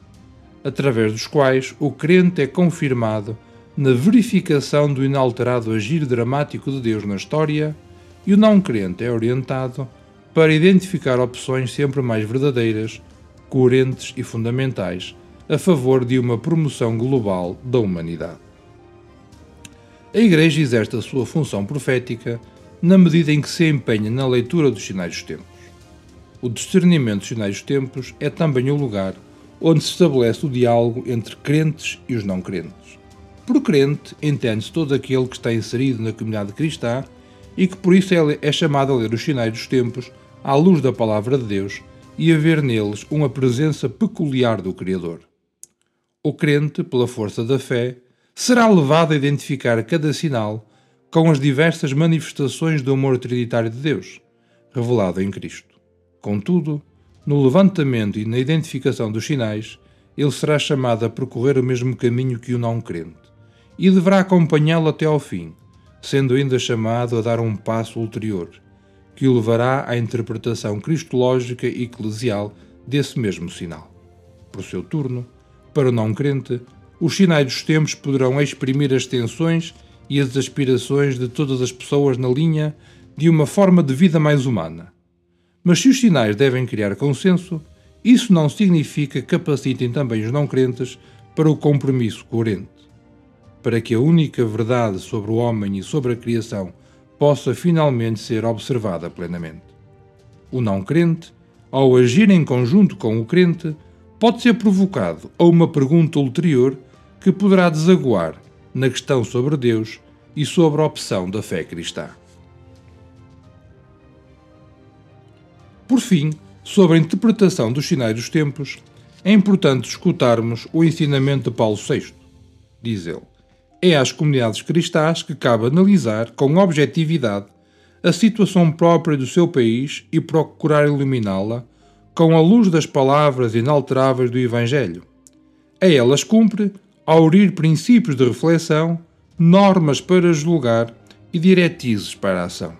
Speaker 1: através dos quais o crente é confirmado na verificação do inalterado agir dramático de Deus na história e o não crente é orientado para identificar opções sempre mais verdadeiras, coerentes e fundamentais a favor de uma promoção global da humanidade. A Igreja exerce a sua função profética na medida em que se empenha na leitura dos sinais dos tempos. O discernimento dos sinais dos tempos é também o lugar onde se estabelece o diálogo entre crentes e os não crentes. Por crente, entende-se todo aquele que está inserido na comunidade cristã e que por isso é, é chamado a ler os sinais dos tempos à luz da palavra de Deus e a ver neles uma presença peculiar do Criador. O crente, pela força da fé, será levado a identificar cada sinal com as diversas manifestações do amor trinitário de Deus, revelado em Cristo. Contudo, no levantamento e na identificação dos sinais, ele será chamado a percorrer o mesmo caminho que o não crente e deverá acompanhá-lo até ao fim, sendo ainda chamado a dar um passo ulterior, que o levará à interpretação cristológica e eclesial desse mesmo sinal. Por seu turno, para o não crente, os sinais dos tempos poderão exprimir as tensões e as aspirações de todas as pessoas na linha de uma forma de vida mais humana. Mas se os sinais devem criar consenso, isso não significa que capacitem também os não crentes para o compromisso coerente para que a única verdade sobre o homem e sobre a criação possa finalmente ser observada plenamente. O não crente, ao agir em conjunto com o crente, pode ser provocado a uma pergunta ulterior que poderá desaguar na questão sobre Deus e sobre a opção da fé cristã. Por fim, sobre a interpretação dos sinais dos tempos, é importante escutarmos o ensinamento de Paulo VI. Diz ele: é às comunidades cristãs que cabe analisar com objetividade a situação própria do seu país e procurar iluminá-la com a luz das palavras inalteráveis do Evangelho. A elas cumpre aurir princípios de reflexão, normas para julgar e diretrizes para a ação.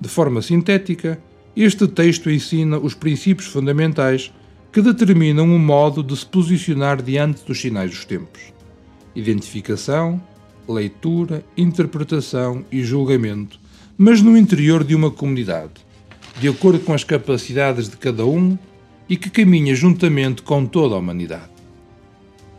Speaker 1: De forma sintética, este texto ensina os princípios fundamentais que determinam o modo de se posicionar diante dos sinais dos tempos identificação, leitura, interpretação e julgamento, mas no interior de uma comunidade, de acordo com as capacidades de cada um e que caminha juntamente com toda a humanidade.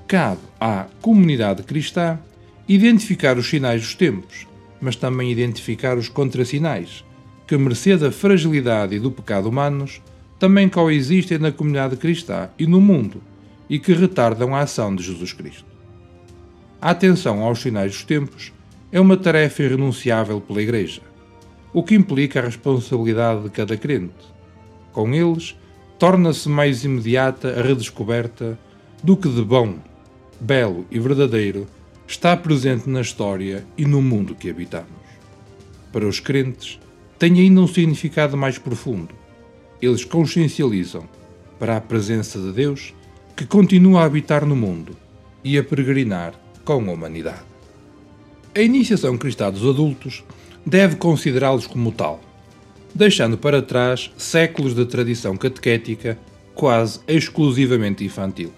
Speaker 1: Cabe à comunidade cristã identificar os sinais dos tempos, mas também identificar os contrassinais, que, mercê da fragilidade e do pecado humanos, também coexistem na comunidade cristã e no mundo e que retardam a ação de Jesus Cristo. A atenção aos sinais dos tempos é uma tarefa irrenunciável pela Igreja, o que implica a responsabilidade de cada crente. Com eles, torna-se mais imediata a redescoberta do que de bom, belo e verdadeiro está presente na história e no mundo que habitamos. Para os crentes, tem ainda um significado mais profundo. Eles consciencializam para a presença de Deus que continua a habitar no mundo e a peregrinar com a humanidade. A iniciação cristã dos adultos deve considerá-los como tal, deixando para trás séculos de tradição catequética quase exclusivamente infantil.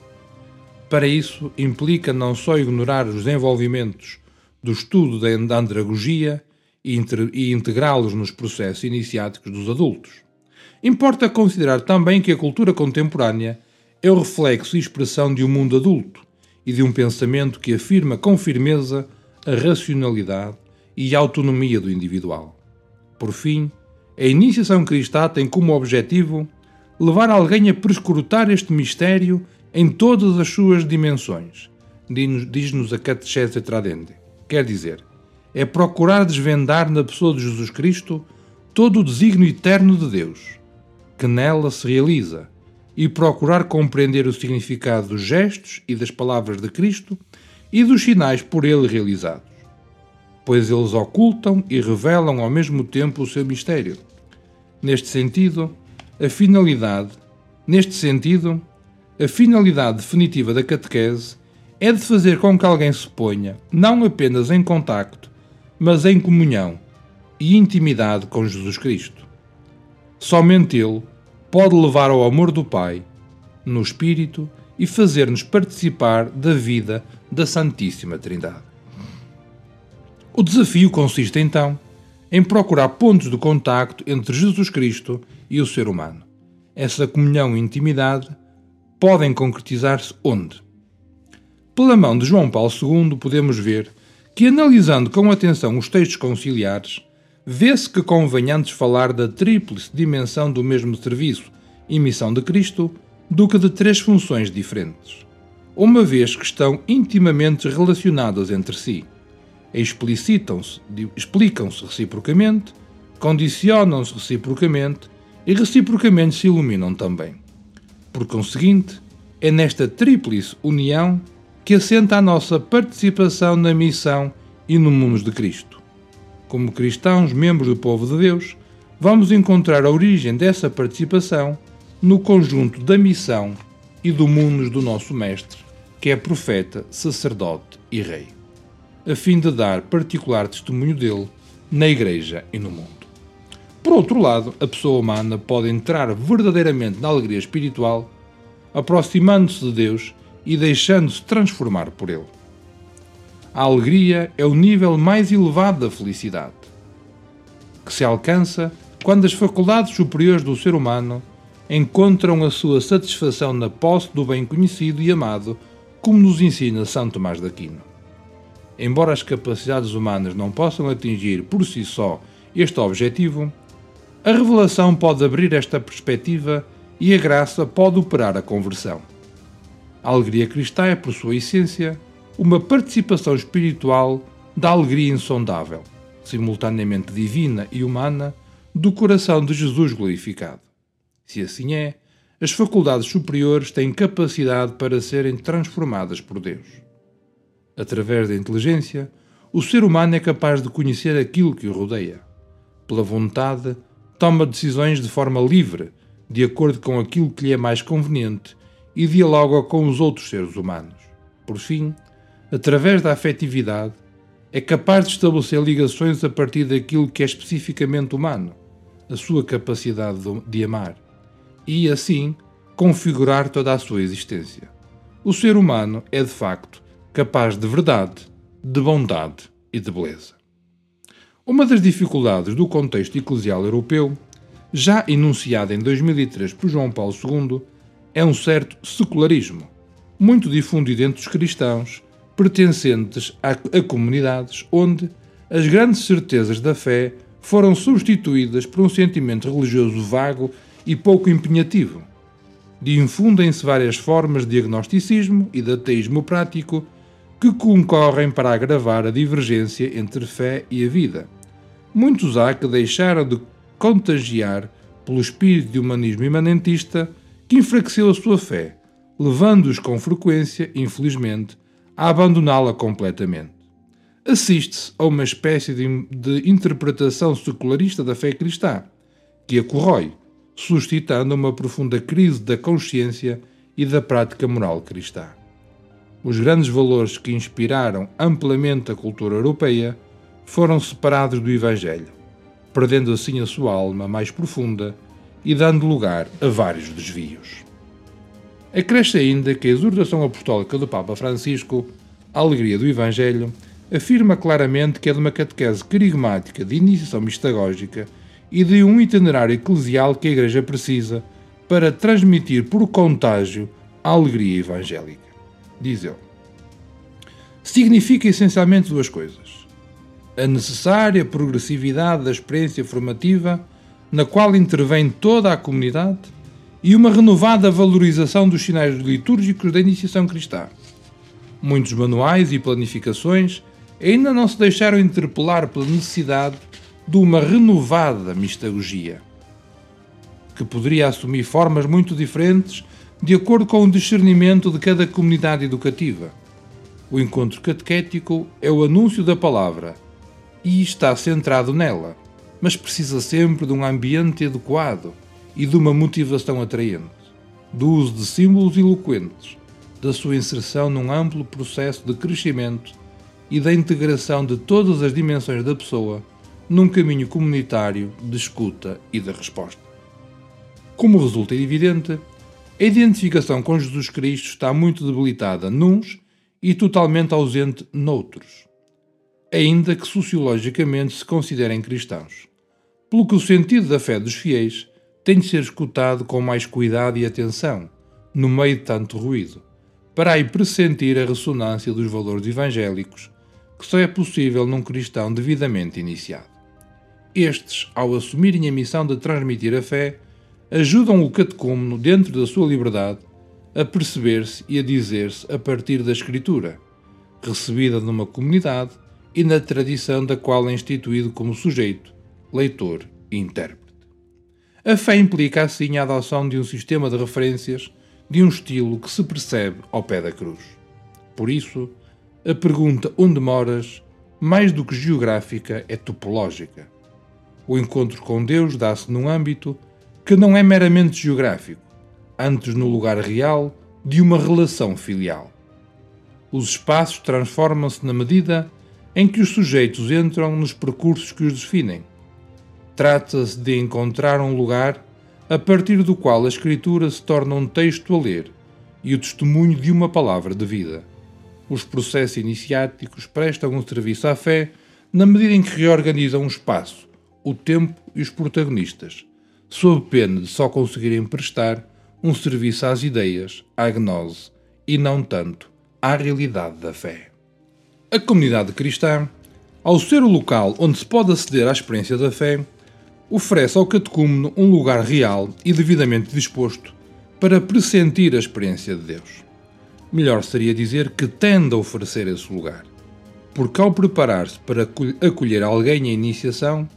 Speaker 1: Para isso, implica não só ignorar os desenvolvimentos do estudo da andragogia e integrá-los nos processos iniciáticos dos adultos. Importa considerar também que a cultura contemporânea é o reflexo e expressão de um mundo adulto, e de um pensamento que afirma com firmeza a racionalidade e a autonomia do individual. Por fim, a iniciação cristã tem como objetivo levar alguém a prescrutar este mistério em todas as suas dimensões, diz-nos a Catechesia Tradende. Quer dizer, é procurar desvendar na pessoa de Jesus Cristo todo o desígnio eterno de Deus, que nela se realiza, e procurar compreender o significado dos gestos e das palavras de Cristo e dos sinais por ele realizados, pois eles ocultam e revelam ao mesmo tempo o seu mistério. Neste sentido, a finalidade, neste sentido, a finalidade definitiva da catequese é de fazer com que alguém se ponha não apenas em contacto, mas em comunhão e intimidade com Jesus Cristo. Somente Ele pode levar ao amor do Pai, no Espírito, e fazer-nos participar da vida da Santíssima Trindade. O desafio consiste então em procurar pontos de contacto entre Jesus Cristo e o ser humano. Essa comunhão e intimidade podem concretizar-se onde? Pela mão de João Paulo II, podemos ver que, analisando com atenção os textos conciliares, vê-se que convém antes falar da tríplice dimensão do mesmo serviço e missão de Cristo do que de três funções diferentes, uma vez que estão intimamente relacionadas entre si. Explicitam-se, explicam-se reciprocamente, condicionam-se reciprocamente e reciprocamente se iluminam também. Por conseguinte, é nesta tríplice união que assenta a nossa participação na missão e no mundo de Cristo. Como cristãos, membros do povo de Deus, vamos encontrar a origem dessa participação no conjunto da missão e do mundo do nosso Mestre, que é profeta, sacerdote e rei, a fim de dar particular testemunho dele na Igreja e no mundo. Por outro lado, a pessoa humana pode entrar verdadeiramente na alegria espiritual, aproximando-se de Deus e deixando-se transformar por ele. A alegria é o nível mais elevado da felicidade, que se alcança quando as faculdades superiores do ser humano encontram a sua satisfação na posse do bem conhecido e amado, como nos ensina São Tomás de Aquino. Embora as capacidades humanas não possam atingir por si só este objetivo, a revelação pode abrir esta perspectiva e a graça pode operar a conversão. A alegria cristã é, por sua essência, uma participação espiritual da alegria insondável, simultaneamente divina e humana, do coração de Jesus glorificado. Se assim é, as faculdades superiores têm capacidade para serem transformadas por Deus. Através da inteligência, o ser humano é capaz de conhecer aquilo que o rodeia. Pela vontade, toma decisões de forma livre, de acordo com aquilo que lhe é mais conveniente e dialoga com os outros seres humanos. Por fim, através da afetividade, é capaz de estabelecer ligações a partir daquilo que é especificamente humano, a sua capacidade de amar, e assim configurar toda a sua existência. O ser humano é de facto capaz de verdade, de bondade e de beleza. Uma das dificuldades do contexto eclesial europeu, já enunciada em 2003 por João Paulo II, é um certo secularismo, muito difundido entre os cristãos, pertencentes a, a comunidades onde as grandes certezas da fé foram substituídas por um sentimento religioso vago e pouco empenhativo. Difundem-se várias formas de agnosticismo e de ateísmo prático que concorrem para agravar a divergência entre fé e a vida. Muitos há que deixaram de contagiar pelo espírito de humanismo imanentista que enfraqueceu a sua fé, levando-os com frequência, infelizmente, a abandoná-la completamente. Assiste-se a uma espécie de, de interpretação secularista da fé cristã, que a corrói, suscitando uma profunda crise da consciência e da prática moral cristã. Os grandes valores que inspiraram amplamente a cultura europeia foram separados do Evangelho, perdendo assim a sua alma mais profunda e dando lugar a vários desvios. Acresce ainda que a exortação apostólica do Papa Francisco, a alegria do Evangelho, afirma claramente que é de uma catequese querigmática de iniciação mistagógica e de um itinerário eclesial que a Igreja precisa para transmitir por contágio a alegria evangélica. Diz ele. Significa essencialmente duas coisas: a necessária progressividade da experiência formativa na qual intervém toda a comunidade, e uma renovada valorização dos sinais litúrgicos da iniciação cristã. Muitos manuais e planificações ainda não se deixaram interpelar pela necessidade de uma renovada mistagogia, que poderia assumir formas muito diferentes de acordo com o discernimento de cada comunidade educativa. O encontro catequético é o anúncio da palavra e está centrado nela, mas precisa sempre de um ambiente adequado e de uma motivação atraente, do uso de símbolos eloquentes, da sua inserção num amplo processo de crescimento e da integração de todas as dimensões da pessoa num caminho comunitário de escuta e de resposta. Como resulta evidente, a identificação com Jesus Cristo está muito debilitada nuns e totalmente ausente noutros, ainda que sociologicamente se considerem cristãos, pelo que o sentido da fé dos fiéis tem de ser escutado com mais cuidado e atenção, no meio de tanto ruído, para aí pressentir a ressonância dos valores evangélicos, que só é possível num cristão devidamente iniciado. Estes, ao assumirem a missão de transmitir a fé, ajudam o catecúmeno, dentro da sua liberdade, a perceber-se e a dizer-se a partir da Escritura, recebida numa comunidade e na tradição da qual é instituído como sujeito, leitor e intérprete. A fé implica assim a adoção de um sistema de referências de um estilo que se percebe ao pé da cruz. Por isso, a pergunta onde moras, mais do que geográfica, é topológica. O encontro com Deus dá-se num âmbito que não é meramente geográfico, antes no lugar real de uma relação filial. Os espaços transformam-se na medida em que os sujeitos entram nos percursos que os definem. Trata-se de encontrar um lugar a partir do qual a Escritura se torna um texto a ler e o testemunho de uma palavra de vida. Os processos iniciáticos prestam um serviço à fé na medida em que reorganizam o espaço, o tempo e os protagonistas, sob pena de só conseguirem prestar um serviço às ideias, à gnose e não tanto à realidade da fé. A comunidade cristã, ao ser o local onde se pode aceder à experiência da fé, oferece ao catecúmeno um lugar real e devidamente disposto para pressentir a experiência de Deus. Melhor seria dizer que tende a oferecer esse lugar, porque ao preparar-se para acolher alguém em iniciação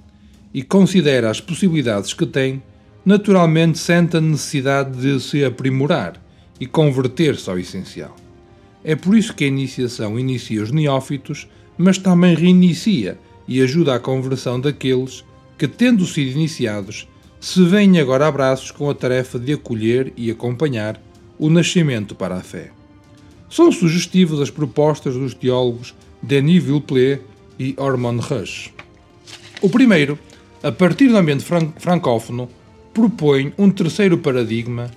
Speaker 1: e considera as possibilidades que tem, naturalmente sente a necessidade de se aprimorar e converter-se ao essencial. É por isso que a iniciação inicia os neófitos, mas também reinicia e ajuda à conversão daqueles que, tendo sido iniciados, se veem agora a braços com a tarefa de acolher e acompanhar o nascimento para a fé. São sugestivas as propostas dos teólogos Denis Villeplay e Ormond Rush. O primeiro, a partir do ambiente fran francófono, propõe um terceiro paradigma,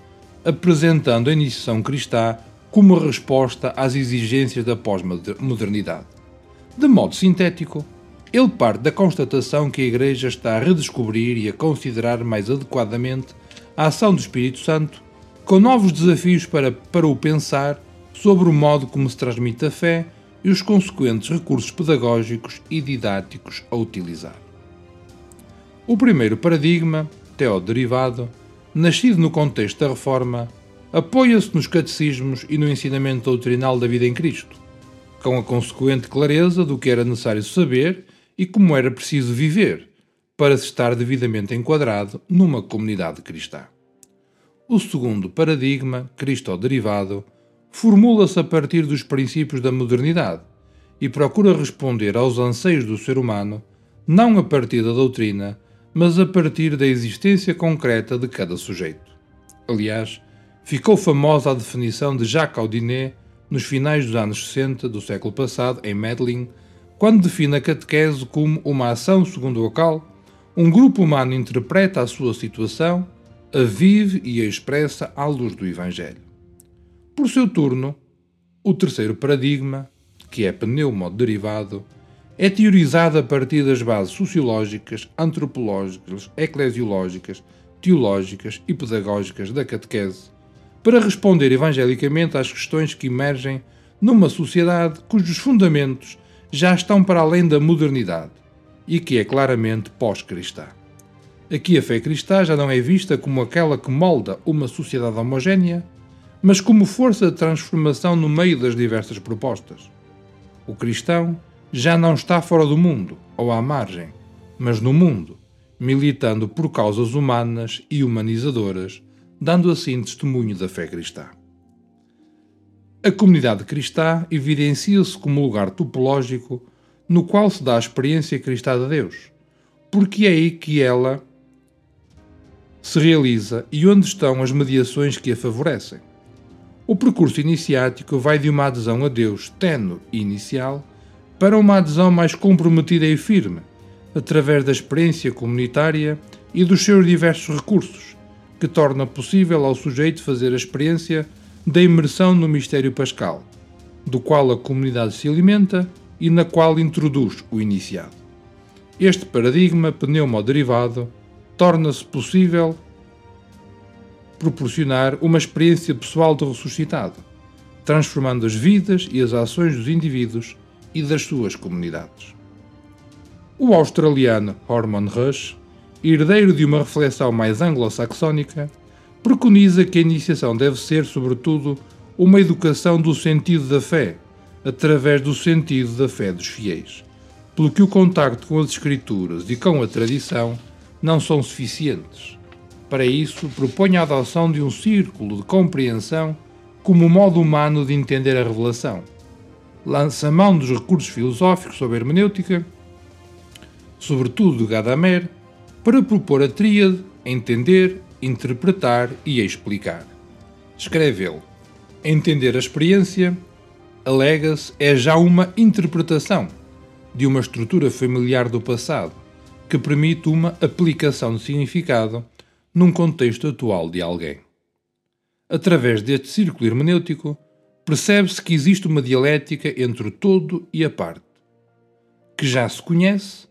Speaker 1: apresentando a iniciação cristã como resposta às exigências da pós-modernidade. De modo sintético, ele parte da constatação que a Igreja está a redescobrir e a considerar mais adequadamente a ação do Espírito Santo, com novos desafios para, para o pensar sobre o modo como se transmite a fé e os consequentes recursos pedagógicos e didáticos a utilizar. O primeiro paradigma, teoderivado, nascido no contexto da Reforma, apoia-se nos catecismos e no ensinamento doutrinal da vida em Cristo, com a consequente clareza do que era necessário saber e como era preciso viver para se estar devidamente enquadrado numa comunidade cristã. O segundo paradigma, cristo-derivado, formula-se a partir dos princípios da modernidade e procura responder aos anseios do ser humano não a partir da doutrina, mas a partir da existência concreta de cada sujeito. Aliás, ficou famosa a definição de Jacques Audinet nos finais dos anos 60 do século passado, em Medellín, quando define a catequese como uma ação segundo a qual um grupo humano interpreta a sua situação, a vive e a expressa à luz do Evangelho. Por seu turno, o terceiro paradigma, que é pneumo-derivado, é teorizado a partir das bases sociológicas, antropológicas, eclesiológicas, teológicas e pedagógicas da catequese, para responder evangelicamente às questões que emergem numa sociedade cujos fundamentos já estão para além da modernidade e que é claramente pós-cristã. Aqui a fé cristã já não é vista como aquela que molda uma sociedade homogénea, mas como força de transformação no meio das diversas propostas. O cristão já não está fora do mundo ou à margem, mas no mundo, militando por causas humanas e humanizadoras, dando assim testemunho da fé cristã. A comunidade cristã evidencia-se como lugar topológico no qual se dá a experiência cristã de Deus, porque é aí que ela se realiza e onde estão as mediações que a favorecem. O percurso iniciático vai de uma adesão a Deus tenue e inicial para uma adesão mais comprometida e firme, através da experiência comunitária e dos seus diversos recursos, que torna possível ao sujeito fazer a experiência da imersão no mistério pascal, do qual a comunidade se alimenta e na qual introduz o iniciado. Este paradigma pneumo-derivado torna-se possível proporcionar uma experiência pessoal do ressuscitado, transformando as vidas e as ações dos indivíduos e das suas comunidades. O australiano Hormon Rush, herdeiro de uma reflexão mais anglo-saxónica, preconiza que a iniciação deve ser, sobretudo, uma educação do sentido da fé, através do sentido da fé dos fiéis, pelo que o contacto com as Escrituras e com a tradição não são suficientes. Para isso, propõe a adoção de um círculo de compreensão como modo humano de entender a revelação. Lança mão dos recursos filosóficos sobre a hermenêutica, sobretudo de Gadamer, para propor a tríade entender, interpretar e explicar. Escreve ele: Entender a experiência, alega-se, é já uma interpretação de uma estrutura familiar do passado que permite uma aplicação de significado num contexto atual de alguém. Através deste círculo hermenêutico, percebe-se que existe uma dialética entre o todo e a parte, que já se conhece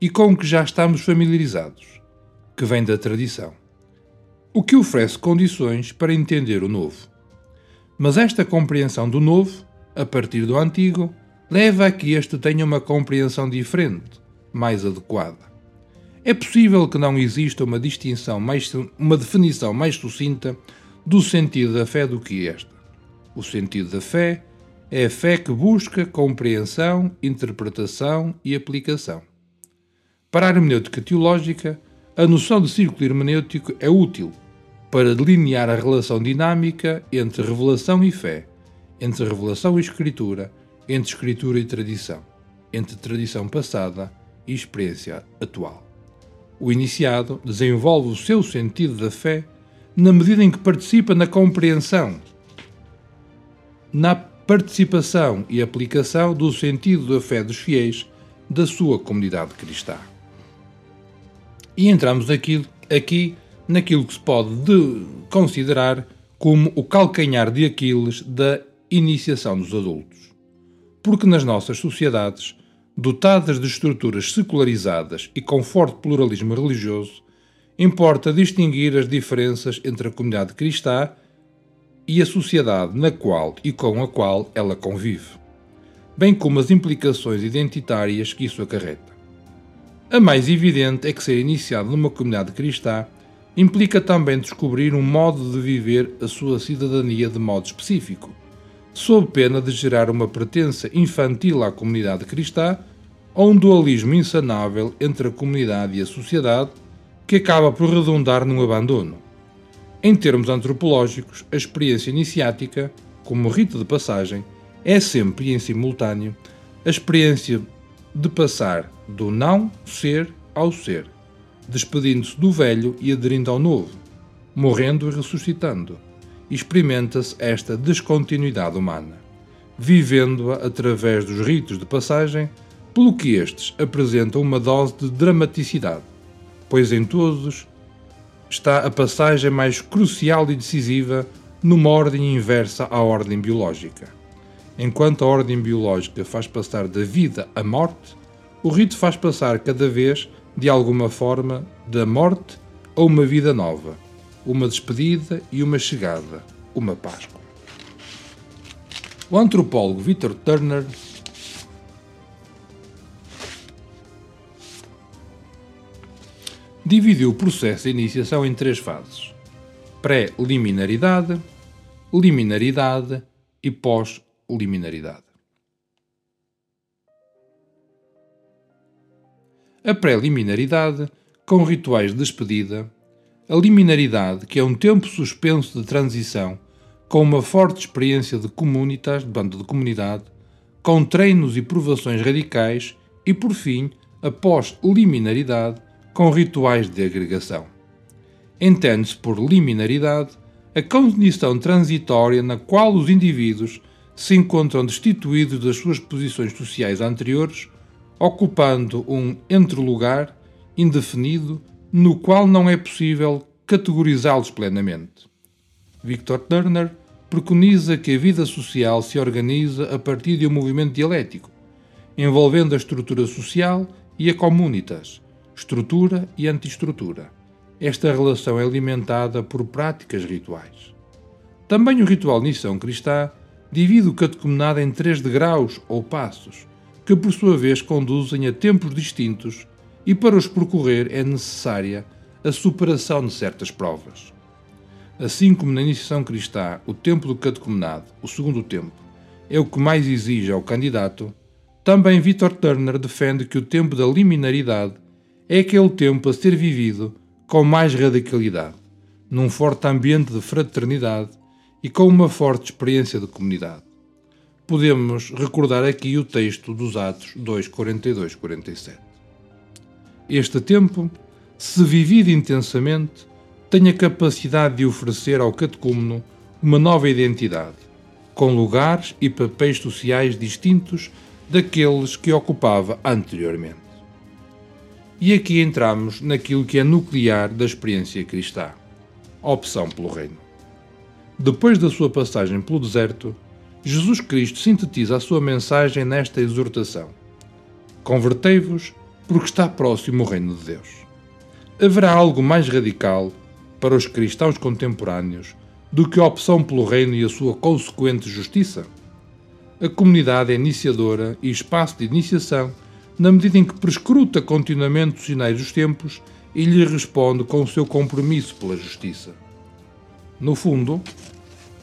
Speaker 1: e com que já estamos familiarizados, que vem da tradição, o que oferece condições para entender o novo. Mas esta compreensão do novo a partir do antigo, leva a que este tenha uma compreensão diferente, mais adequada. É possível que não exista uma distinção mais, uma definição mais sucinta do sentido da fé do que esta. O sentido da fé é a fé que busca compreensão, interpretação e aplicação. Para a hermenêutica teológica, a noção de círculo hermenêutico é útil para delinear a relação dinâmica entre revelação e fé, entre revelação e escritura, entre escritura e tradição, entre tradição passada e experiência atual. O iniciado desenvolve o seu sentido da fé na medida em que participa na compreensão, na participação e aplicação do sentido da fé dos fiéis da sua comunidade cristã. E entramos aqui, aqui naquilo que se pode considerar como o calcanhar de Aquiles da iniciação dos adultos. Porque nas nossas sociedades, dotadas de estruturas secularizadas e com forte pluralismo religioso, importa distinguir as diferenças entre a comunidade cristã e a sociedade na qual e com a qual ela convive, bem como as implicações identitárias que isso acarreta. A mais evidente é que ser iniciado numa comunidade cristã implica também descobrir um modo de viver a sua cidadania de modo específico sob pena de gerar uma pertença infantil à comunidade cristã ou um dualismo insanável entre a comunidade e a sociedade que acaba por redundar num abandono. Em termos antropológicos, a experiência iniciática, como rito de passagem, é sempre e em simultâneo a experiência de passar do não ser ao ser, despedindo-se do velho e aderindo ao novo, morrendo e ressuscitando experimenta-se esta descontinuidade humana, vivendo-a através dos ritos de passagem, pelo que estes apresentam uma dose de dramaticidade, pois em todos está a passagem mais crucial e decisiva numa ordem inversa à ordem biológica. Enquanto a ordem biológica faz passar da vida à morte, o rito faz passar cada vez, de alguma forma, da morte a uma vida nova uma despedida e uma chegada, uma Páscoa. O antropólogo Victor Turner dividiu o processo de iniciação em três fases: pré-liminaridade, liminaridade e pós-liminaridade. A pré-liminaridade, com rituais de despedida, a liminaridade, que é um tempo suspenso de transição, com uma forte experiência de comunitas, de banda de comunidade, com treinos e provações radicais e, por fim, a pós-liminaridade, com rituais de agregação. Entende-se por liminaridade a condição transitória na qual os indivíduos se encontram destituídos das suas posições sociais anteriores, ocupando um entrelugar indefinido no qual não é possível categorizá-los plenamente. Victor Turner preconiza que a vida social se organiza a partir de um movimento dialético, envolvendo a estrutura social e a comunitas, estrutura e antiestrutura. Esta relação é alimentada por práticas rituais. Também o ritual Nição Cristã divide o catecumenado em três degraus ou passos, que por sua vez conduzem a tempos distintos e para os percorrer é necessária a superação de certas provas. Assim como na iniciação cristã o tempo do catecumenado, o segundo tempo, é o que mais exige ao candidato, também Victor Turner defende que o tempo da liminaridade é aquele tempo a ser vivido com mais radicalidade, num forte ambiente de fraternidade e com uma forte experiência de comunidade. Podemos recordar aqui o texto dos Atos 2, 42, 47. Este tempo, se vivido intensamente, tem a capacidade de oferecer ao catecúmeno uma nova identidade, com lugares e papéis sociais distintos daqueles que ocupava anteriormente. E aqui entramos naquilo que é nuclear da experiência cristã: a opção pelo reino. Depois da sua passagem pelo deserto, Jesus Cristo sintetiza a sua mensagem nesta exortação: Convertei-vos, porque está próximo o reino de Deus. Haverá algo mais radical para os cristãos contemporâneos do que a opção pelo reino e a sua consequente justiça? A comunidade é iniciadora e espaço de iniciação na medida em que prescruta continuamente os sinais dos tempos e lhe responde com o seu compromisso pela justiça. No fundo,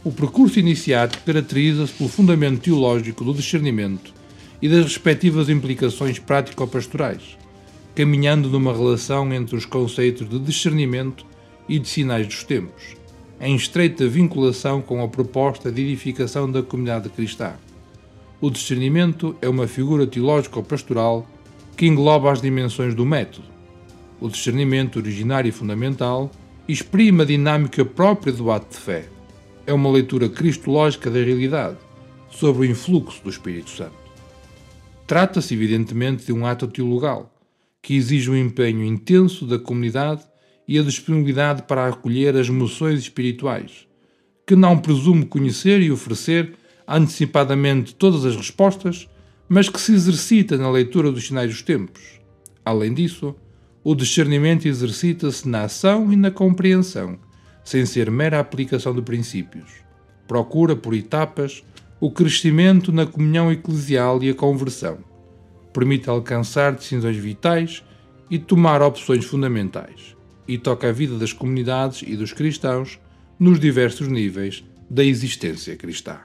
Speaker 1: o percurso iniciático caracteriza-se pelo fundamento teológico do discernimento e das respectivas implicações prático-pastorais, caminhando numa relação entre os conceitos de discernimento e de sinais dos tempos, em estreita vinculação com a proposta de edificação da comunidade cristã. O discernimento é uma figura teológico-pastoral que engloba as dimensões do método. O discernimento originário e fundamental exprime a dinâmica própria do ato de fé. É uma leitura cristológica da realidade, sobre o influxo do Espírito Santo. Trata-se, evidentemente, de um ato teologal, que exige um empenho intenso da comunidade e a disponibilidade para acolher as emoções espirituais, que não presume conhecer e oferecer antecipadamente todas as respostas, mas que se exercita na leitura dos sinais dos tempos. Além disso, o discernimento exercita-se na ação e na compreensão, sem ser mera aplicação de princípios. Procura, por etapas, o crescimento na comunhão eclesial e a conversão. Permite alcançar decisões vitais e tomar opções fundamentais e toca a vida das comunidades e dos cristãos nos diversos níveis da existência cristã.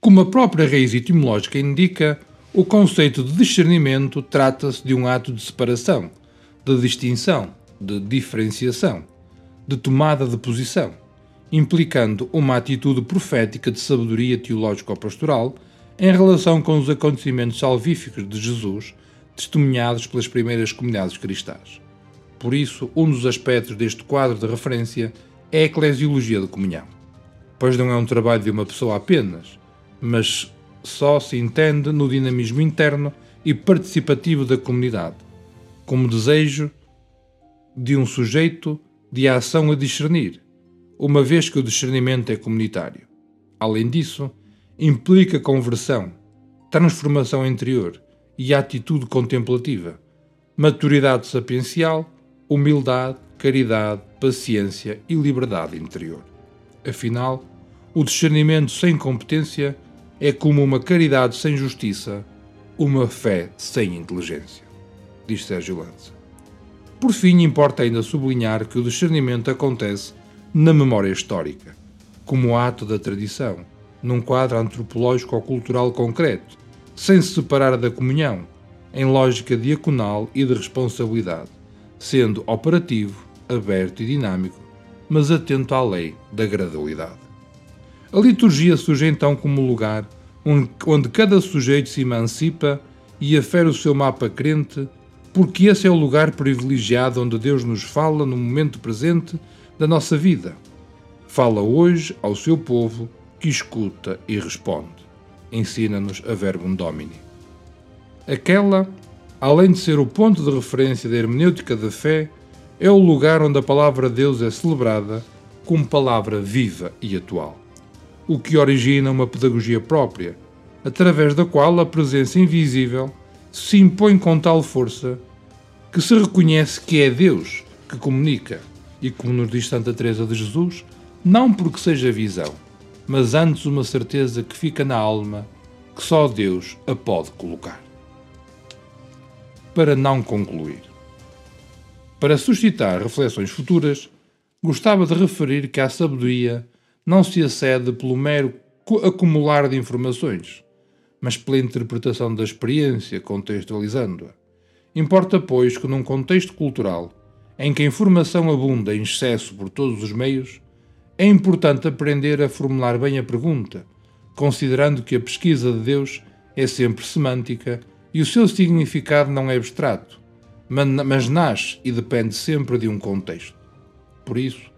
Speaker 1: Como a própria raiz etimológica indica, o conceito de discernimento trata-se de um ato de separação, de distinção, de diferenciação, de tomada de posição, implicando uma atitude profética de sabedoria teológico-pastoral em relação com os acontecimentos salvíficos de Jesus, testemunhados pelas primeiras comunidades cristãs. Por isso, um dos aspectos deste quadro de referência é a eclesiologia de comunhão. Pois não é um trabalho de uma pessoa apenas, mas só se entende no dinamismo interno e participativo da comunidade, como desejo de um sujeito de ação a discernir, uma vez que o discernimento é comunitário. Além disso, implica conversão, transformação interior e atitude contemplativa, maturidade sapiencial humildade, caridade, paciência e liberdade interior. Afinal, o discernimento sem competência é como uma caridade sem justiça, uma fé sem inteligência, diz Sérgio Lanza. Por fim, importa ainda sublinhar que o discernimento acontece na memória histórica, como ato da tradição, num quadro antropológico ou cultural concreto, sem se separar da comunhão, em lógica diaconal e de responsabilidade, sendo operativo, aberto e dinâmico, mas atento à lei da gradualidade. A liturgia surge então como lugar onde cada sujeito se emancipa e afere o seu mapa crente, porque esse é o lugar privilegiado onde Deus nos fala no momento presente da nossa vida. Fala hoje ao seu povo que escuta e responde. Ensina-nos a verbum domini. Aquela, além de ser o ponto de referência da hermenêutica da fé, é o lugar onde a palavra de Deus é celebrada como palavra viva e atual, o que origina uma pedagogia própria, através da qual a presença invisível se impõe com tal força que se reconhece que é Deus que comunica, e como nos diz Santa Teresa de Jesus, não porque seja visão, mas antes uma certeza que fica na alma que só Deus a pode colocar. Para não concluir. Para suscitar reflexões futuras, gostava de referir que a sabedoria não se acede pelo mero acumular de informações, mas pela interpretação da experiência, contextualizando-a. Importa, pois, que num contexto cultural em que a informação abunda em excesso por todos os meios, é importante aprender a formular bem a pergunta, considerando que a pesquisa de Deus é sempre semântica e o seu significado não é abstrato, mas nasce e depende sempre de um contexto. Por isso,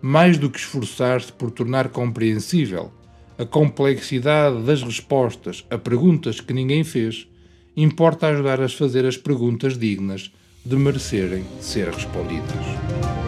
Speaker 1: mais do que esforçar-se por tornar compreensível a complexidade das respostas a perguntas que ninguém fez, importa ajudar a fazer as perguntas dignas de merecerem ser respondidas.